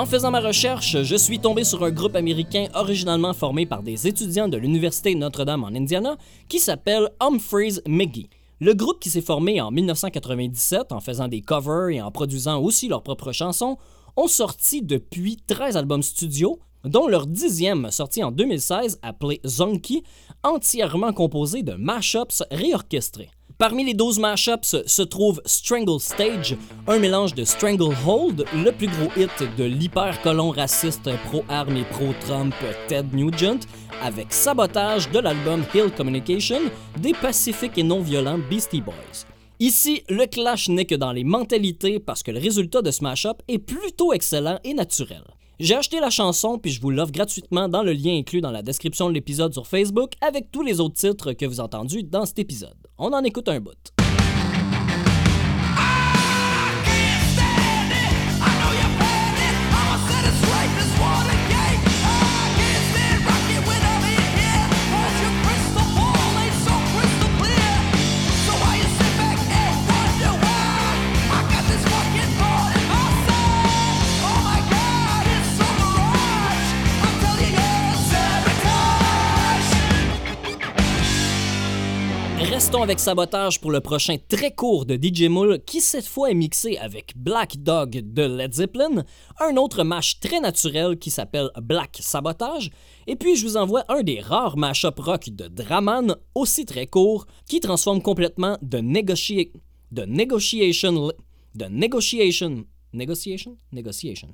En faisant ma recherche, je suis tombé sur un groupe américain originalement formé par des étudiants de l'Université Notre-Dame en Indiana qui s'appelle Humphreys McGee. Le groupe qui s'est formé en 1997 en faisant des covers et en produisant aussi leurs propres chansons ont sorti depuis 13 albums studio, dont leur dixième sorti en 2016 appelé Zonky, entièrement composé de mashups réorchestrés. Parmi les 12 mashups se trouve Strangle Stage, un mélange de Stranglehold, le plus gros hit de l'hyper-colon raciste pro-armes et pro-Trump Ted Nugent, avec Sabotage de l'album Hill Communication des pacifiques et non-violents Beastie Boys. Ici, le clash n'est que dans les mentalités parce que le résultat de ce mashup est plutôt excellent et naturel. J'ai acheté la chanson puis je vous l'offre gratuitement dans le lien inclus dans la description de l'épisode sur Facebook avec tous les autres titres que vous entendus dans cet épisode. On en écoute un bout. Avec Sabotage pour le prochain très court de DJ Moore qui cette fois est mixé avec Black Dog de Led Zeppelin, un autre mash très naturel qui s'appelle Black Sabotage, et puis je vous envoie un des rares mash-up rock de Draman, aussi très court, qui transforme complètement de, negotia- de Negotiation... Negotiation... Negotiation? Negotiation.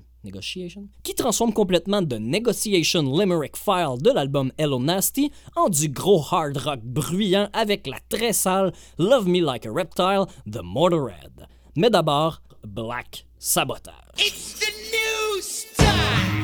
Qui transforme complètement de Negotiation Limerick File de l'album Hello Nasty en du gros hard rock bruyant avec la très sale Love Me Like a Reptile de Motorhead. Mais d'abord, Black Sabotage. It's the new style.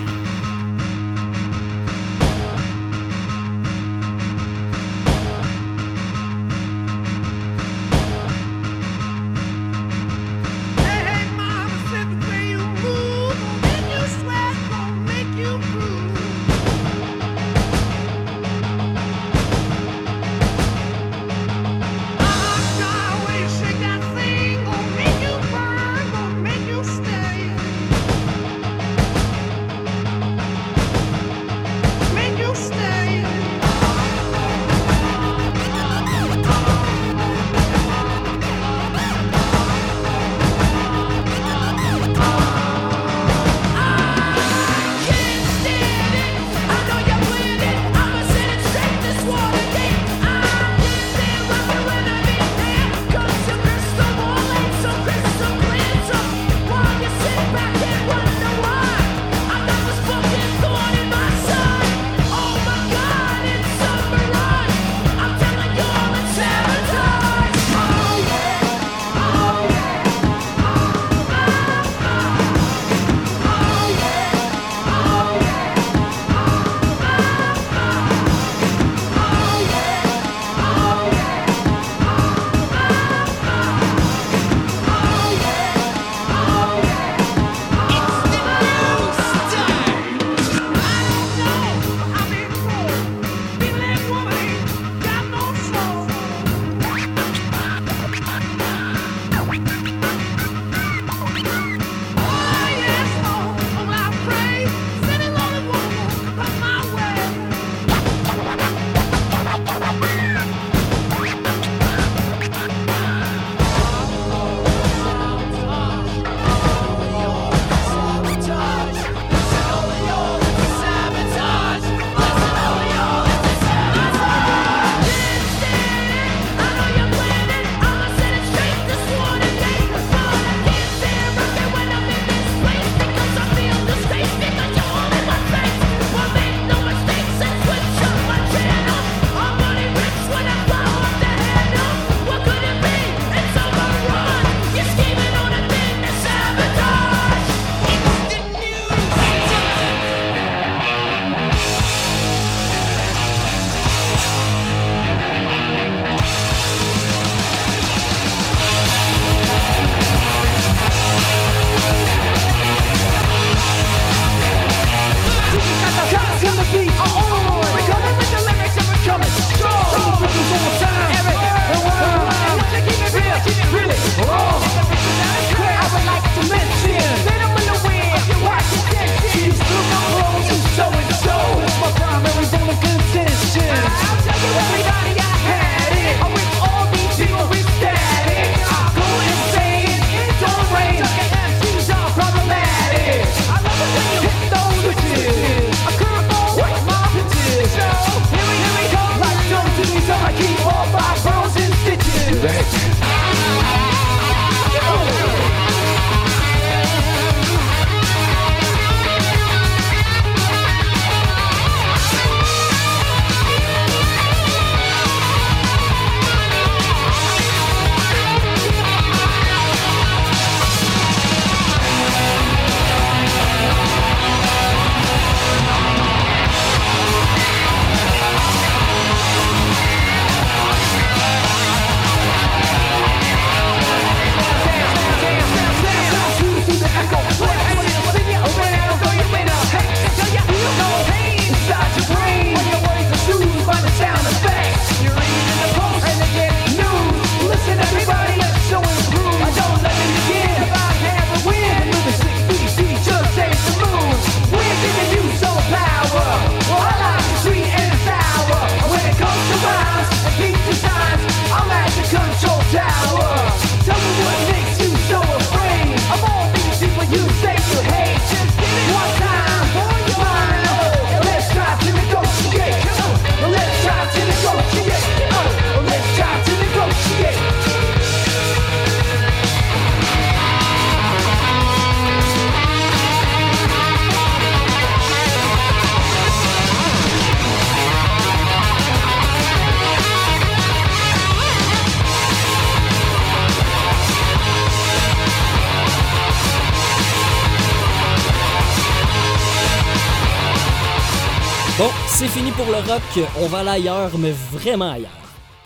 On va aller ailleurs, mais vraiment ailleurs.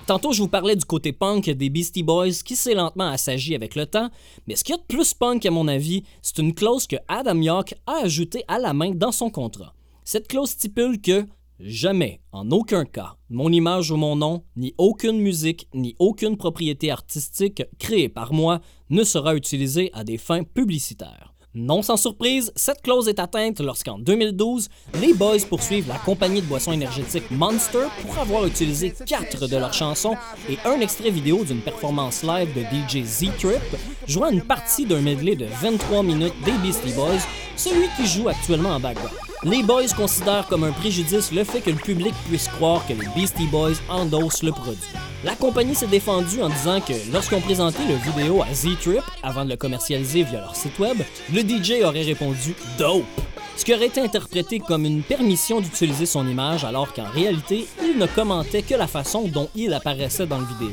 Tantôt, je vous parlais du côté punk des Beastie Boys qui s'est lentement assagi avec le temps, mais ce qu'il y a de plus punk à mon avis, c'est une clause que Adam York a ajoutée à la main dans son contrat. Cette clause stipule que jamais, en aucun cas, mon image ou mon nom, ni aucune musique, ni aucune propriété artistique créée par moi ne sera utilisée à des fins publicitaires. Non sans surprise, cette clause est atteinte lorsqu'en 2012, les Boys poursuivent la compagnie de boissons énergétiques Monster pour avoir utilisé quatre de leurs chansons et un extrait vidéo d'une performance live de DJ Z-Trip jouant une partie d'un medley de 23 minutes des Beastie Boys, celui qui joue actuellement en background. Les Boys considèrent comme un préjudice le fait que le public puisse croire que les Beastie Boys endossent le produit. La compagnie s'est défendue en disant que lorsqu'on présentait le vidéo à Z-Trip avant de le commercialiser via leur site web, le DJ aurait répondu Dope ce qui aurait été interprété comme une permission d'utiliser son image alors qu'en réalité, il ne commentait que la façon dont il apparaissait dans le vidéo.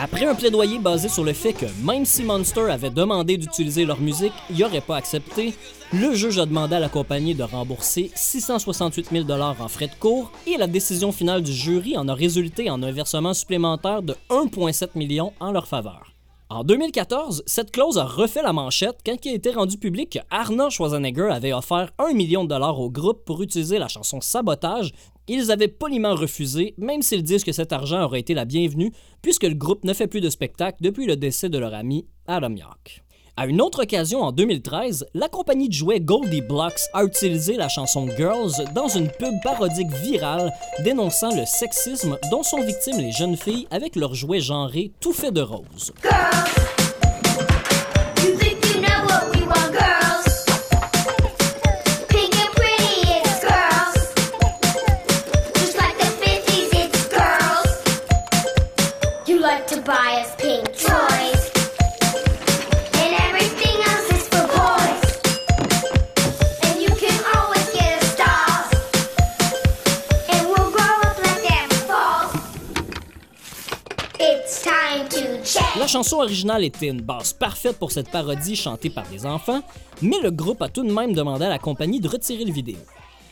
Après un plaidoyer basé sur le fait que même si Monster avait demandé d'utiliser leur musique, il n'aurait pas accepté, le juge a demandé à la compagnie de rembourser 668 000 en frais de cours et la décision finale du jury en a résulté en un versement supplémentaire de 1,7 million en leur faveur. En 2014, cette clause a refait la manchette quand il a été rendu public que Arnold Schwarzenegger avait offert 1 million de dollars au groupe pour utiliser la chanson Sabotage. Ils avaient poliment refusé, même s'ils disent que cet argent aurait été la bienvenue, puisque le groupe ne fait plus de spectacles depuis le décès de leur ami Adam York. À une autre occasion, en 2013, la compagnie de jouets Goldie Blocks a utilisé la chanson Girls dans une pub parodique virale dénonçant le sexisme dont sont victimes les jeunes filles avec leurs jouets genrés tout faits de rose. La chanson originale était une base parfaite pour cette parodie chantée par des enfants, mais le groupe a tout de même demandé à la compagnie de retirer le vidéo.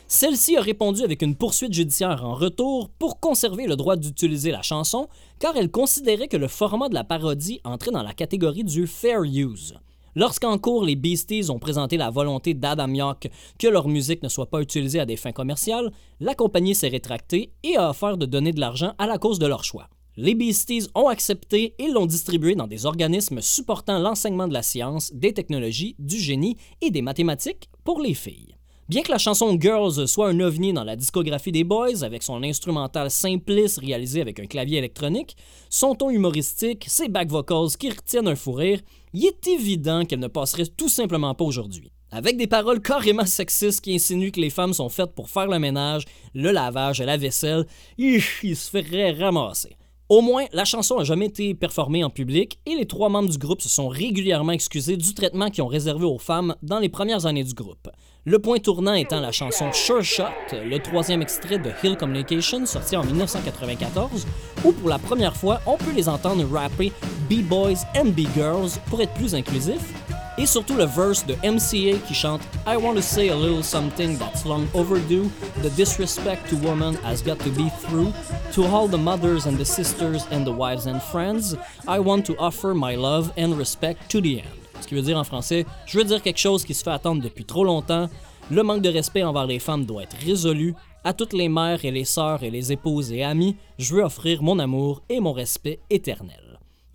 Celle-ci a répondu avec une poursuite judiciaire en retour pour conserver le droit d'utiliser la chanson, car elle considérait que le format de la parodie entrait dans la catégorie du fair use. Lorsqu'en cours, les Beasties ont présenté la volonté d'Adam York que leur musique ne soit pas utilisée à des fins commerciales, la compagnie s'est rétractée et a offert de donner de l'argent à la cause de leur choix. Les Beasties ont accepté et l'ont distribué dans des organismes supportant l'enseignement de la science, des technologies, du génie et des mathématiques pour les filles. Bien que la chanson Girls soit un ovni dans la discographie des Boys, avec son instrumental simpliste réalisé avec un clavier électronique, son ton humoristique, ses back vocals qui retiennent un fou rire, il est évident qu'elle ne passerait tout simplement pas aujourd'hui. Avec des paroles carrément sexistes qui insinuent que les femmes sont faites pour faire le ménage, le lavage et la vaisselle, il, se ferait ramasser. Au moins, la chanson n'a jamais été performée en public et les trois membres du groupe se sont régulièrement excusés du traitement qu'ils ont réservé aux femmes dans les premières années du groupe. Le point tournant étant la chanson Sure Shot, le troisième extrait de Hill Communication sorti en 1994, où pour la première fois on peut les entendre rapper B-Boys and B-Girls pour être plus inclusif, et surtout le verse de MCA qui chante I want to say a little something that's long overdue. The disrespect to women has got to be through. To all the mothers and the sisters and the wives and friends, I want to offer my love and respect to the end. Ce qui veut dire en français, je veux dire quelque chose qui se fait attendre depuis trop longtemps. Le manque de respect envers les femmes doit être résolu. À toutes les mères et les sœurs et les épouses et amis, je veux offrir mon amour et mon respect éternel.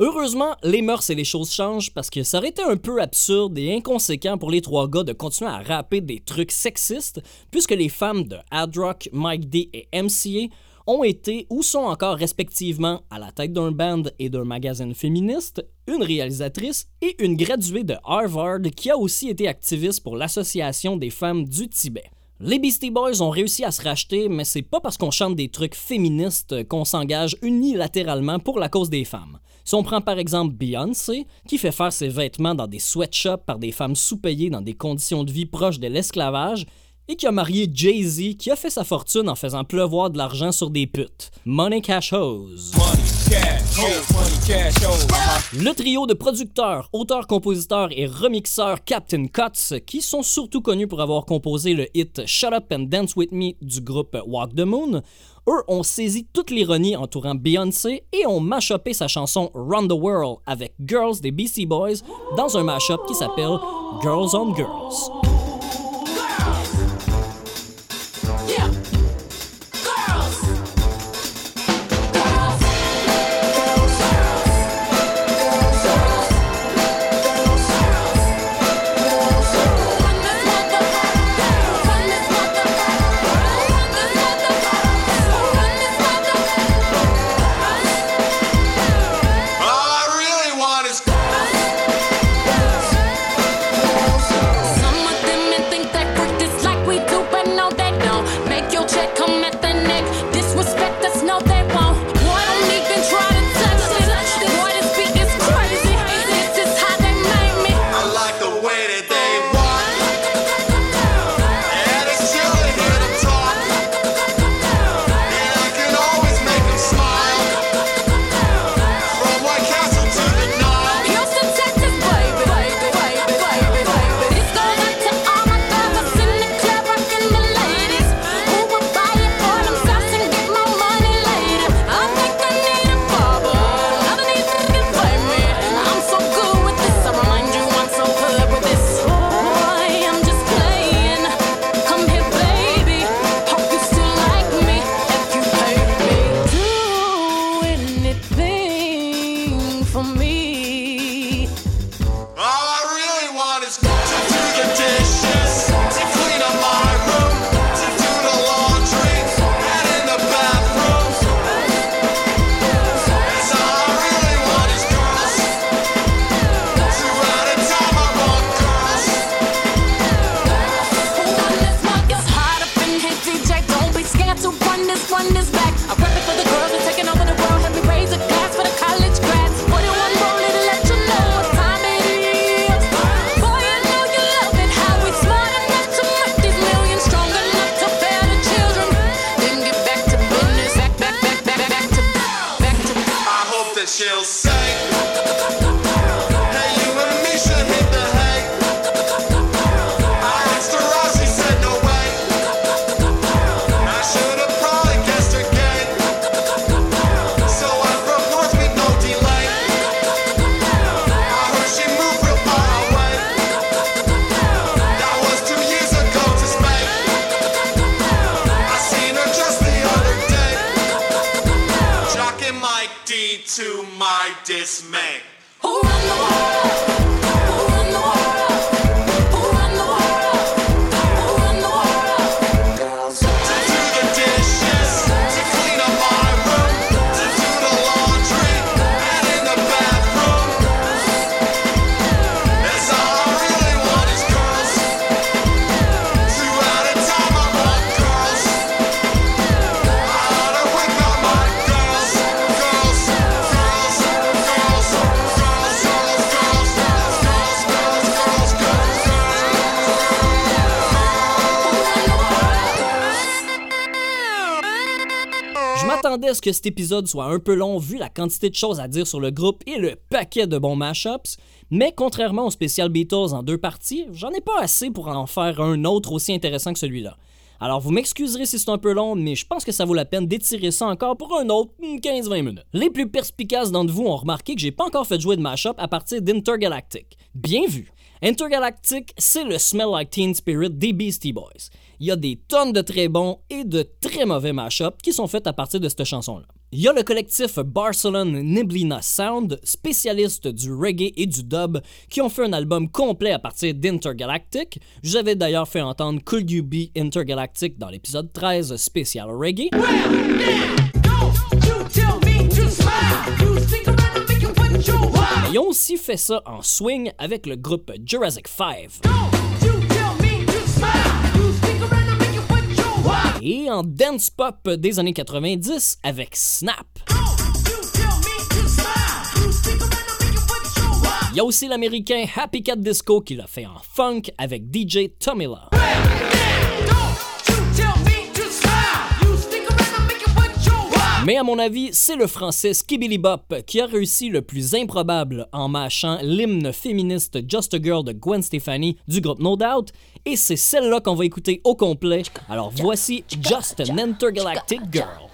Heureusement, les mœurs et les choses changent parce que ça aurait été un peu absurde et inconséquent pour les trois gars de continuer à rapper des trucs sexistes puisque les femmes de Hard Rock, Mike D et MCA ont été ou sont encore respectivement à la tête d'un band et d'un magazine féministe, une réalisatrice et une graduée de Harvard qui a aussi été activiste pour l'Association des femmes du Tibet. Les Beastie Boys ont réussi à se racheter, mais c'est pas parce qu'on chante des trucs féministes qu'on s'engage unilatéralement pour la cause des femmes. Si on prend par exemple Beyoncé, qui fait faire ses vêtements dans des sweatshops par des femmes sous-payées dans des conditions de vie proches de l'esclavage, et qui a marié Jay-Z, qui a fait sa fortune en faisant pleuvoir de l'argent sur des putes. Money Cash Hose. cash, hoes, money, cash, hoes. Le trio de producteurs, auteurs, compositeurs et remixeurs Captain Cuts, qui sont surtout connus pour avoir composé le hit Shut Up and Dance With Me du groupe Walk the Moon, eux ont saisi toute l'ironie entourant Beyoncé et ont mashupé sa chanson Run the World avec Girls des Beastie Boys dans un mashup qui s'appelle Girls on Girls. Que cet épisode soit un peu long vu la quantité de choses à dire sur le groupe et le paquet de bons mashups, mais contrairement au spécial Beatles en deux parties, j'en ai pas assez pour en faire un autre aussi intéressant que celui-là. Alors vous m'excuserez si c'est un peu long, mais je pense que ça vaut la peine d'étirer ça encore pour un autre hmm, 15-20 minutes. Les plus perspicaces d'entre vous ont remarqué que j'ai pas encore fait jouer de mashup à partir d'Intergalactic. Bien vu! Intergalactic, c'est le Smell Like Teen Spirit des Beastie Boys. Il y a des tonnes de très bons et de très mauvais mashups qui sont faits à partir de cette chanson-là. Il y a le collectif Barcelone Niblina Sound, spécialiste du reggae et du dub, qui ont fait un album complet à partir d'Intergalactic. J'avais d'ailleurs fait entendre Could You Be Intergalactic dans l'épisode 13 spécial reggae. Ils ont aussi fait ça en swing avec le groupe Jurassic 5. Et en dance pop des années 90 avec Snap. Il y a aussi l'américain Happy Cat Disco qui l'a fait en funk avec DJ Tomila. Mais à mon avis, c'est le français Skibidi Bop qui a réussi le plus improbable en mâchant l'hymne féministe Just a Girl de Gwen Stefani du groupe No Doubt, et c'est celle-là qu'on va écouter au complet. Alors voici Just an Intergalactic Girl.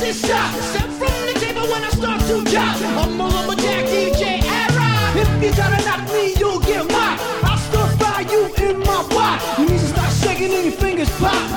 this shot. Step from the table when I start to jot. I'm a lumberjack DJ Arrow. If you try to knock me, you'll get mocked. I'll still fire you in my pot. You need to start shaking and your fingers pop.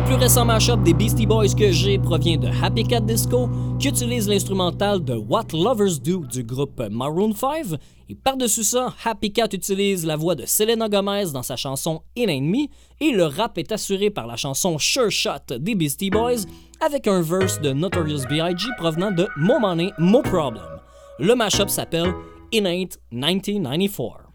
Le plus récent mashup des Beastie Boys que j'ai provient de Happy Cat Disco, qui utilise l'instrumental de What Lovers Do du groupe Maroon 5. Et par-dessus ça, Happy Cat utilise la voix de Selena Gomez dans sa chanson In Enemy, et le rap est assuré par la chanson Sure Shot des Beastie Boys, avec un verse de Notorious B.I.G. provenant de Mo Money, Mo Problem. Le mashup s'appelle Innate 1994.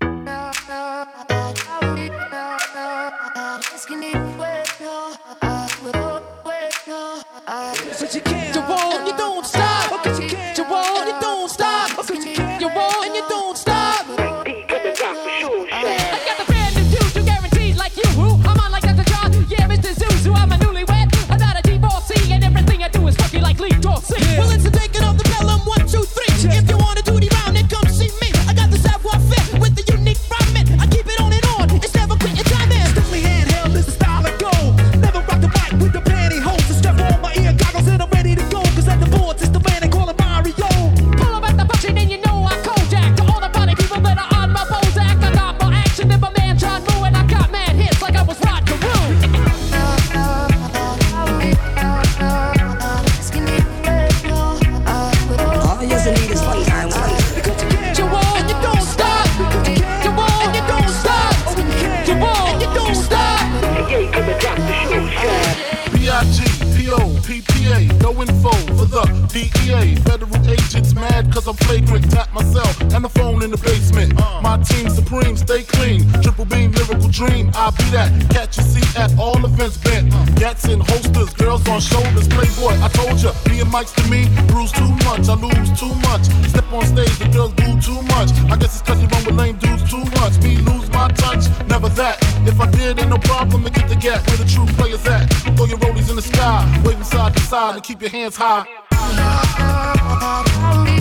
Federal agents mad cause I'm flagrant. Tap myself and the phone in the basement. My team supreme, stay clean. Triple beam, lyrical dream. I'll be that. Catch a seat at all events bent. Gats in holsters, girls on shoulders. Playboy, I told ya, me and Mike's to me, bruise too much. I lose too much. Step on stage, the girls do too much. I guess it's cause you run with lame dudes too much. Me lose my touch, never that. If I did, ain't no problem to get the gap where the true players at. Throw your rollies in the sky, waving side to side and keep your hands high. Call me, call me,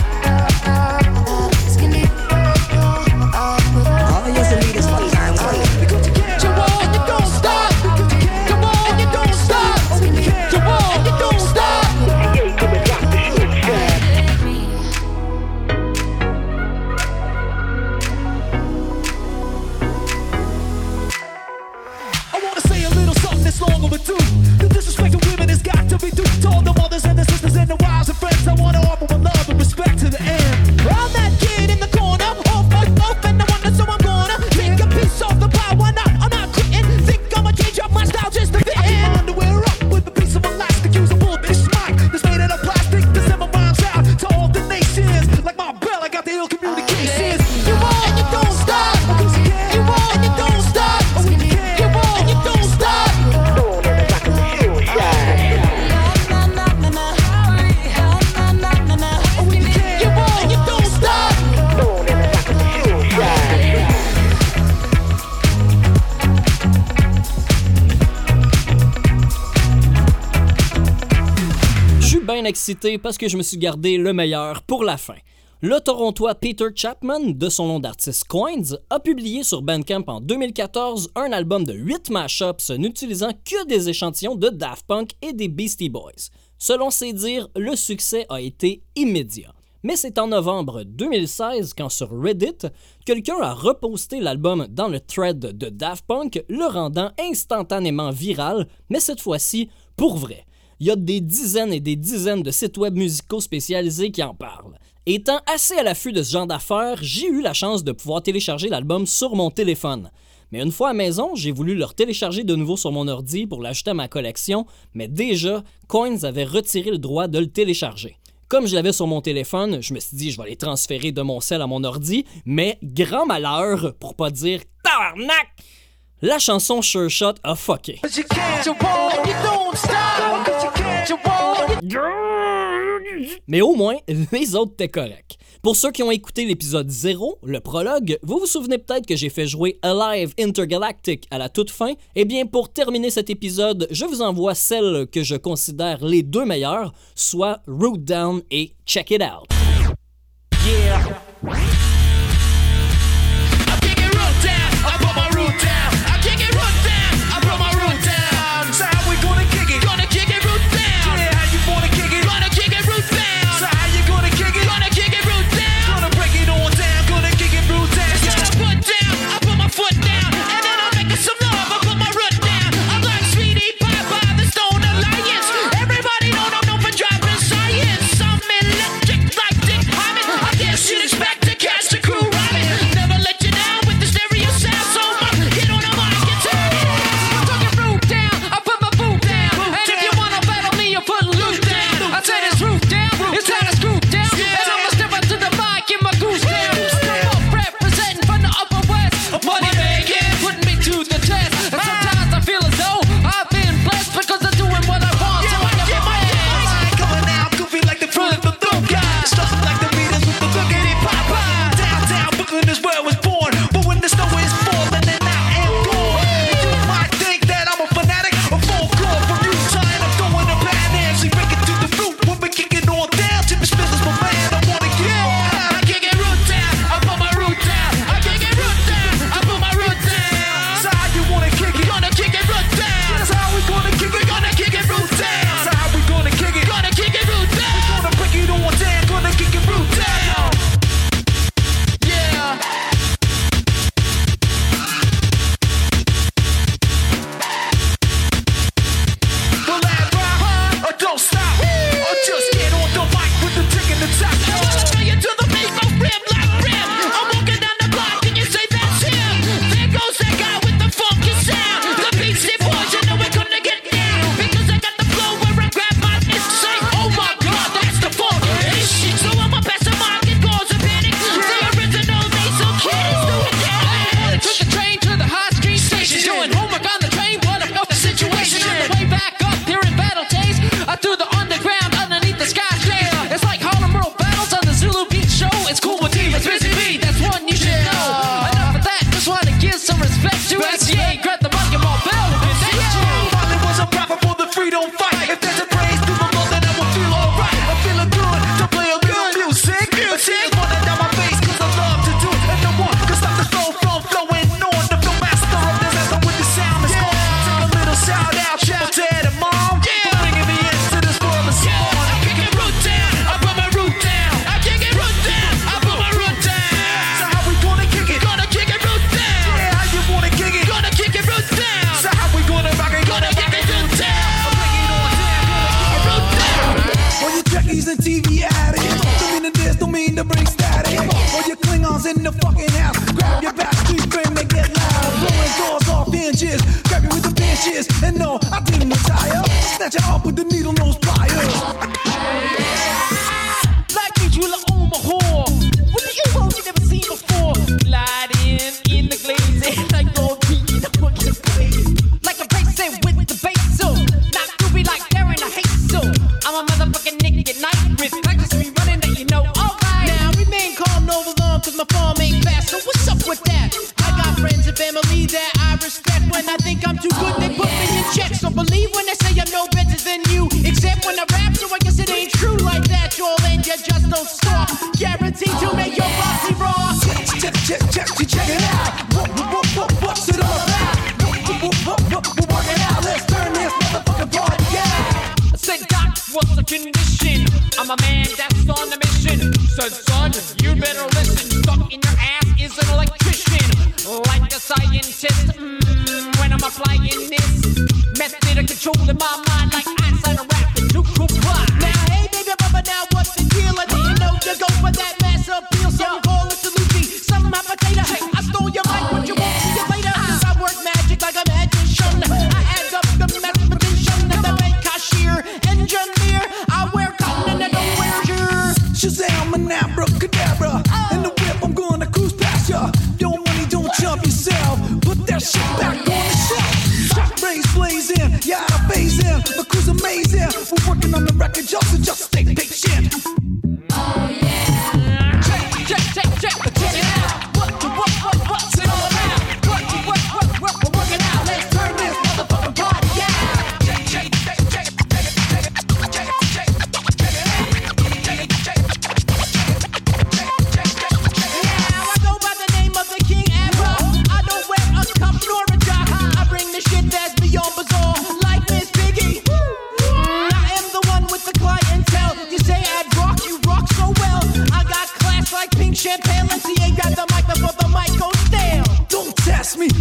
call me. Excité parce que je me suis gardé le meilleur pour la fin. Le Torontois Peter Chapman, de son nom d'artiste Coins, a publié sur Bandcamp en 2014 un album de 8 mashups n'utilisant que des échantillons de Daft Punk et des Beastie Boys. Selon ses dires, le succès a été immédiat. Mais c'est en novembre 2016 quand sur Reddit, quelqu'un a reposté l'album dans le thread de Daft Punk, le rendant instantanément viral, mais cette fois-ci pour vrai. Il y a des dizaines et des dizaines de sites web musicaux spécialisés qui en parlent. Étant assez à l'affût de ce genre d'affaires, j'ai eu la chance de pouvoir télécharger l'album sur mon téléphone. Mais une fois à maison, j'ai voulu le télécharger de nouveau sur mon ordi pour l'ajouter à ma collection, mais déjà, Coins avait retiré le droit de le télécharger. Comme je l'avais sur mon téléphone, je me suis dit je vais les transférer de mon cell à mon ordi, mais grand malheur, pour pas dire tabarnak, la chanson Sure Shot a fucké. Mais au moins, les autres étaient corrects. Pour ceux qui ont écouté l'épisode 0, le prologue, vous vous souvenez peut-être que j'ai fait jouer Alive Intergalactic à la toute fin. Eh bien, pour terminer cet épisode, je vous envoie celles que je considère les deux meilleures, soit Root Down et Check It Out. Yeah.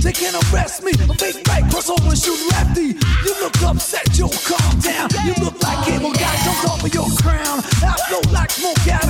They can't arrest me. A fake right, cross over and shoot lefty. You look upset, yo, calm down. You look like cable guy jumped off of your crown. I flow like smoke out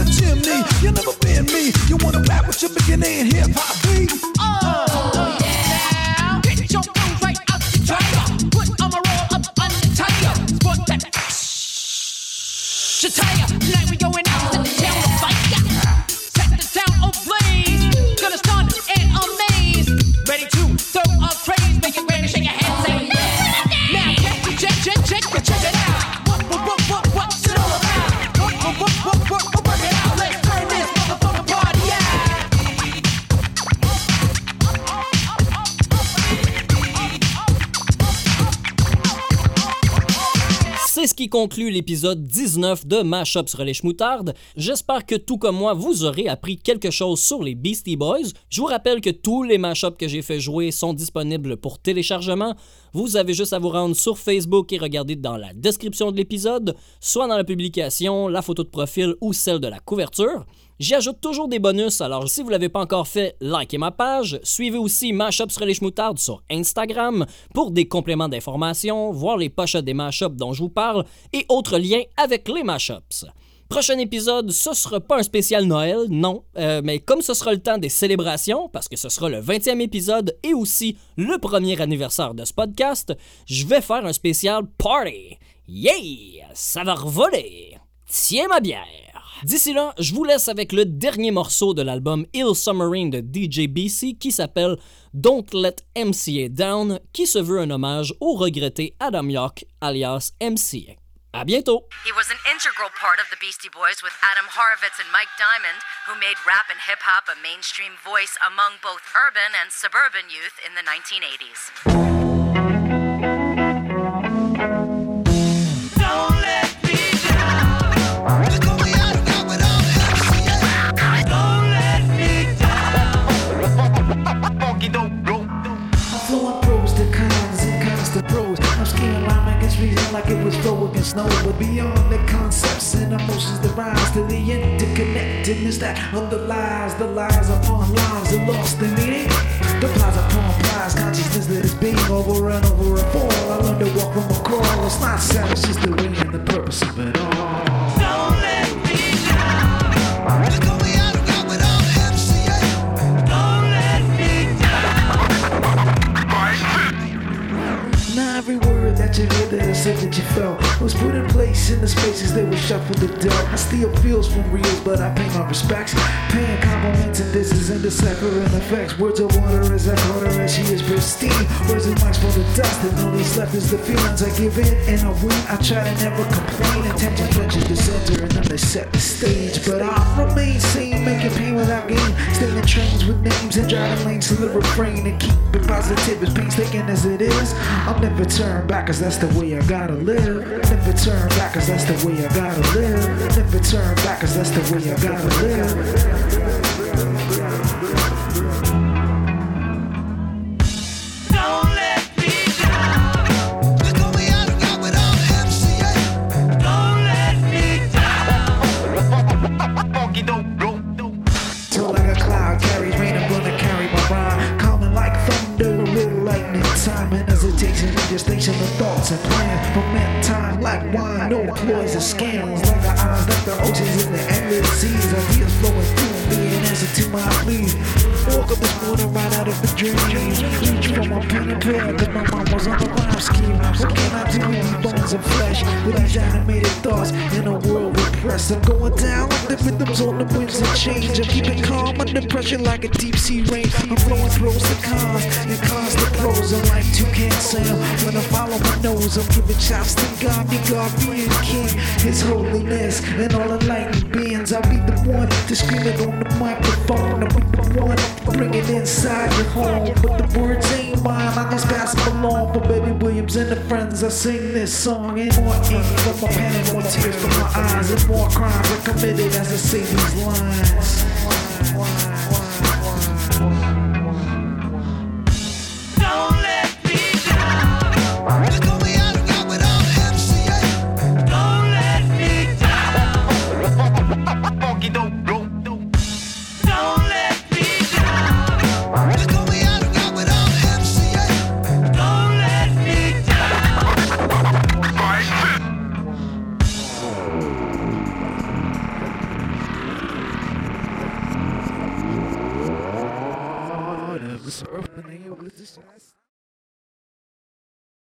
conclut l'épisode 19 de Mashup sur les schmoutardes. J'espère que tout comme moi, vous aurez appris quelque chose sur les Beastie Boys. Je vous rappelle que tous les mashups que j'ai fait jouer sont disponibles pour téléchargement. Vous avez juste à vous rendre sur Facebook et regarder dans la description de l'épisode, soit dans la publication, la photo de profil ou celle de la couverture. J'y ajoute toujours des bonus, alors si vous l'avez pas encore fait, likez ma page. Suivez aussi Mashup sur les sur Instagram pour des compléments d'informations, voir les pochettes des mashups dont je vous parle et autres liens avec les mashups. Prochain épisode, ce sera pas un spécial Noël, non, euh, mais comme ce sera le temps des célébrations, parce que ce sera le 20e épisode et aussi le premier anniversaire de ce podcast, je vais faire un spécial party. Yeah! Ça va revoler! Tiens ma bière! D'ici là, je vous laisse avec le dernier morceau de l'album Ill Submarine de DJ BC qui s'appelle Don't Let MCA Down, qui se veut un hommage au regretté Adam York alias MCA. À bientôt! He was an integral part of the Beastie Boys with Adam Horovitz and Mike Diamond, who made rap and hip hop a mainstream voice among both urban and suburban youth in the 1980s. Like it was flow against snow. But beyond the concepts and emotions that rise to the interconnectedness that underlies the lies upon lives that lost their meaning. The plies upon plies, consciousness that is being over and over and for. I learned to walk from a crawl. It's not sad, it's the way and the purpose of it all. Said that you felt was put in place in the spaces they were shuffled to dealt. I steal feels from reels, but I pay my respects. Paying compliments and disses and deciphering effects. Words of water as I caught her as she is pristine. Words of mics for the dust, and all that's left is the feelings I give in and I win. I try to never complain. Attention touches the center and then they set the stage. But I remain sane, making pain without gain. Staying in trains with names and driving lanes to the refrain and keep it positive as painstaking as it is. I'll never turn back, cause that's the way I gotta live. Never turn back, cause that's the way I gotta live. Never turn back, cause that's the way I gotta live. Hesitation, gestation of thoughts and plans. Ferment time like wine, no ploys or scams. Like the eyes that the oceans in the endless seas. Ideas flowing through me in answer to my pleas. Woke up this morning right out of a dream. Reach for my pen and pad, cause my was on the rhyme scheme. What can I do with bones and flesh? With these animated thoughts in a world repressed. I'm going down like the rhythms on the winds and change. I'm keeping calm under pressure like a deep sea rain. I'm flowing pros to cons and cons to pros. I'm like toucan Sam when I follow my nose. I'm giving chops to God, the guardian king, His holiness, and all enlightened beings. I'll be the one to scream it on the microphone. I'll be the one bring it inside your home. But the words ain't mine, I just pass them along for Baby Williams and the friends. I sing this song, and more ink from my pen, and more tears from my eyes, and more crimes are committed as I say these lines.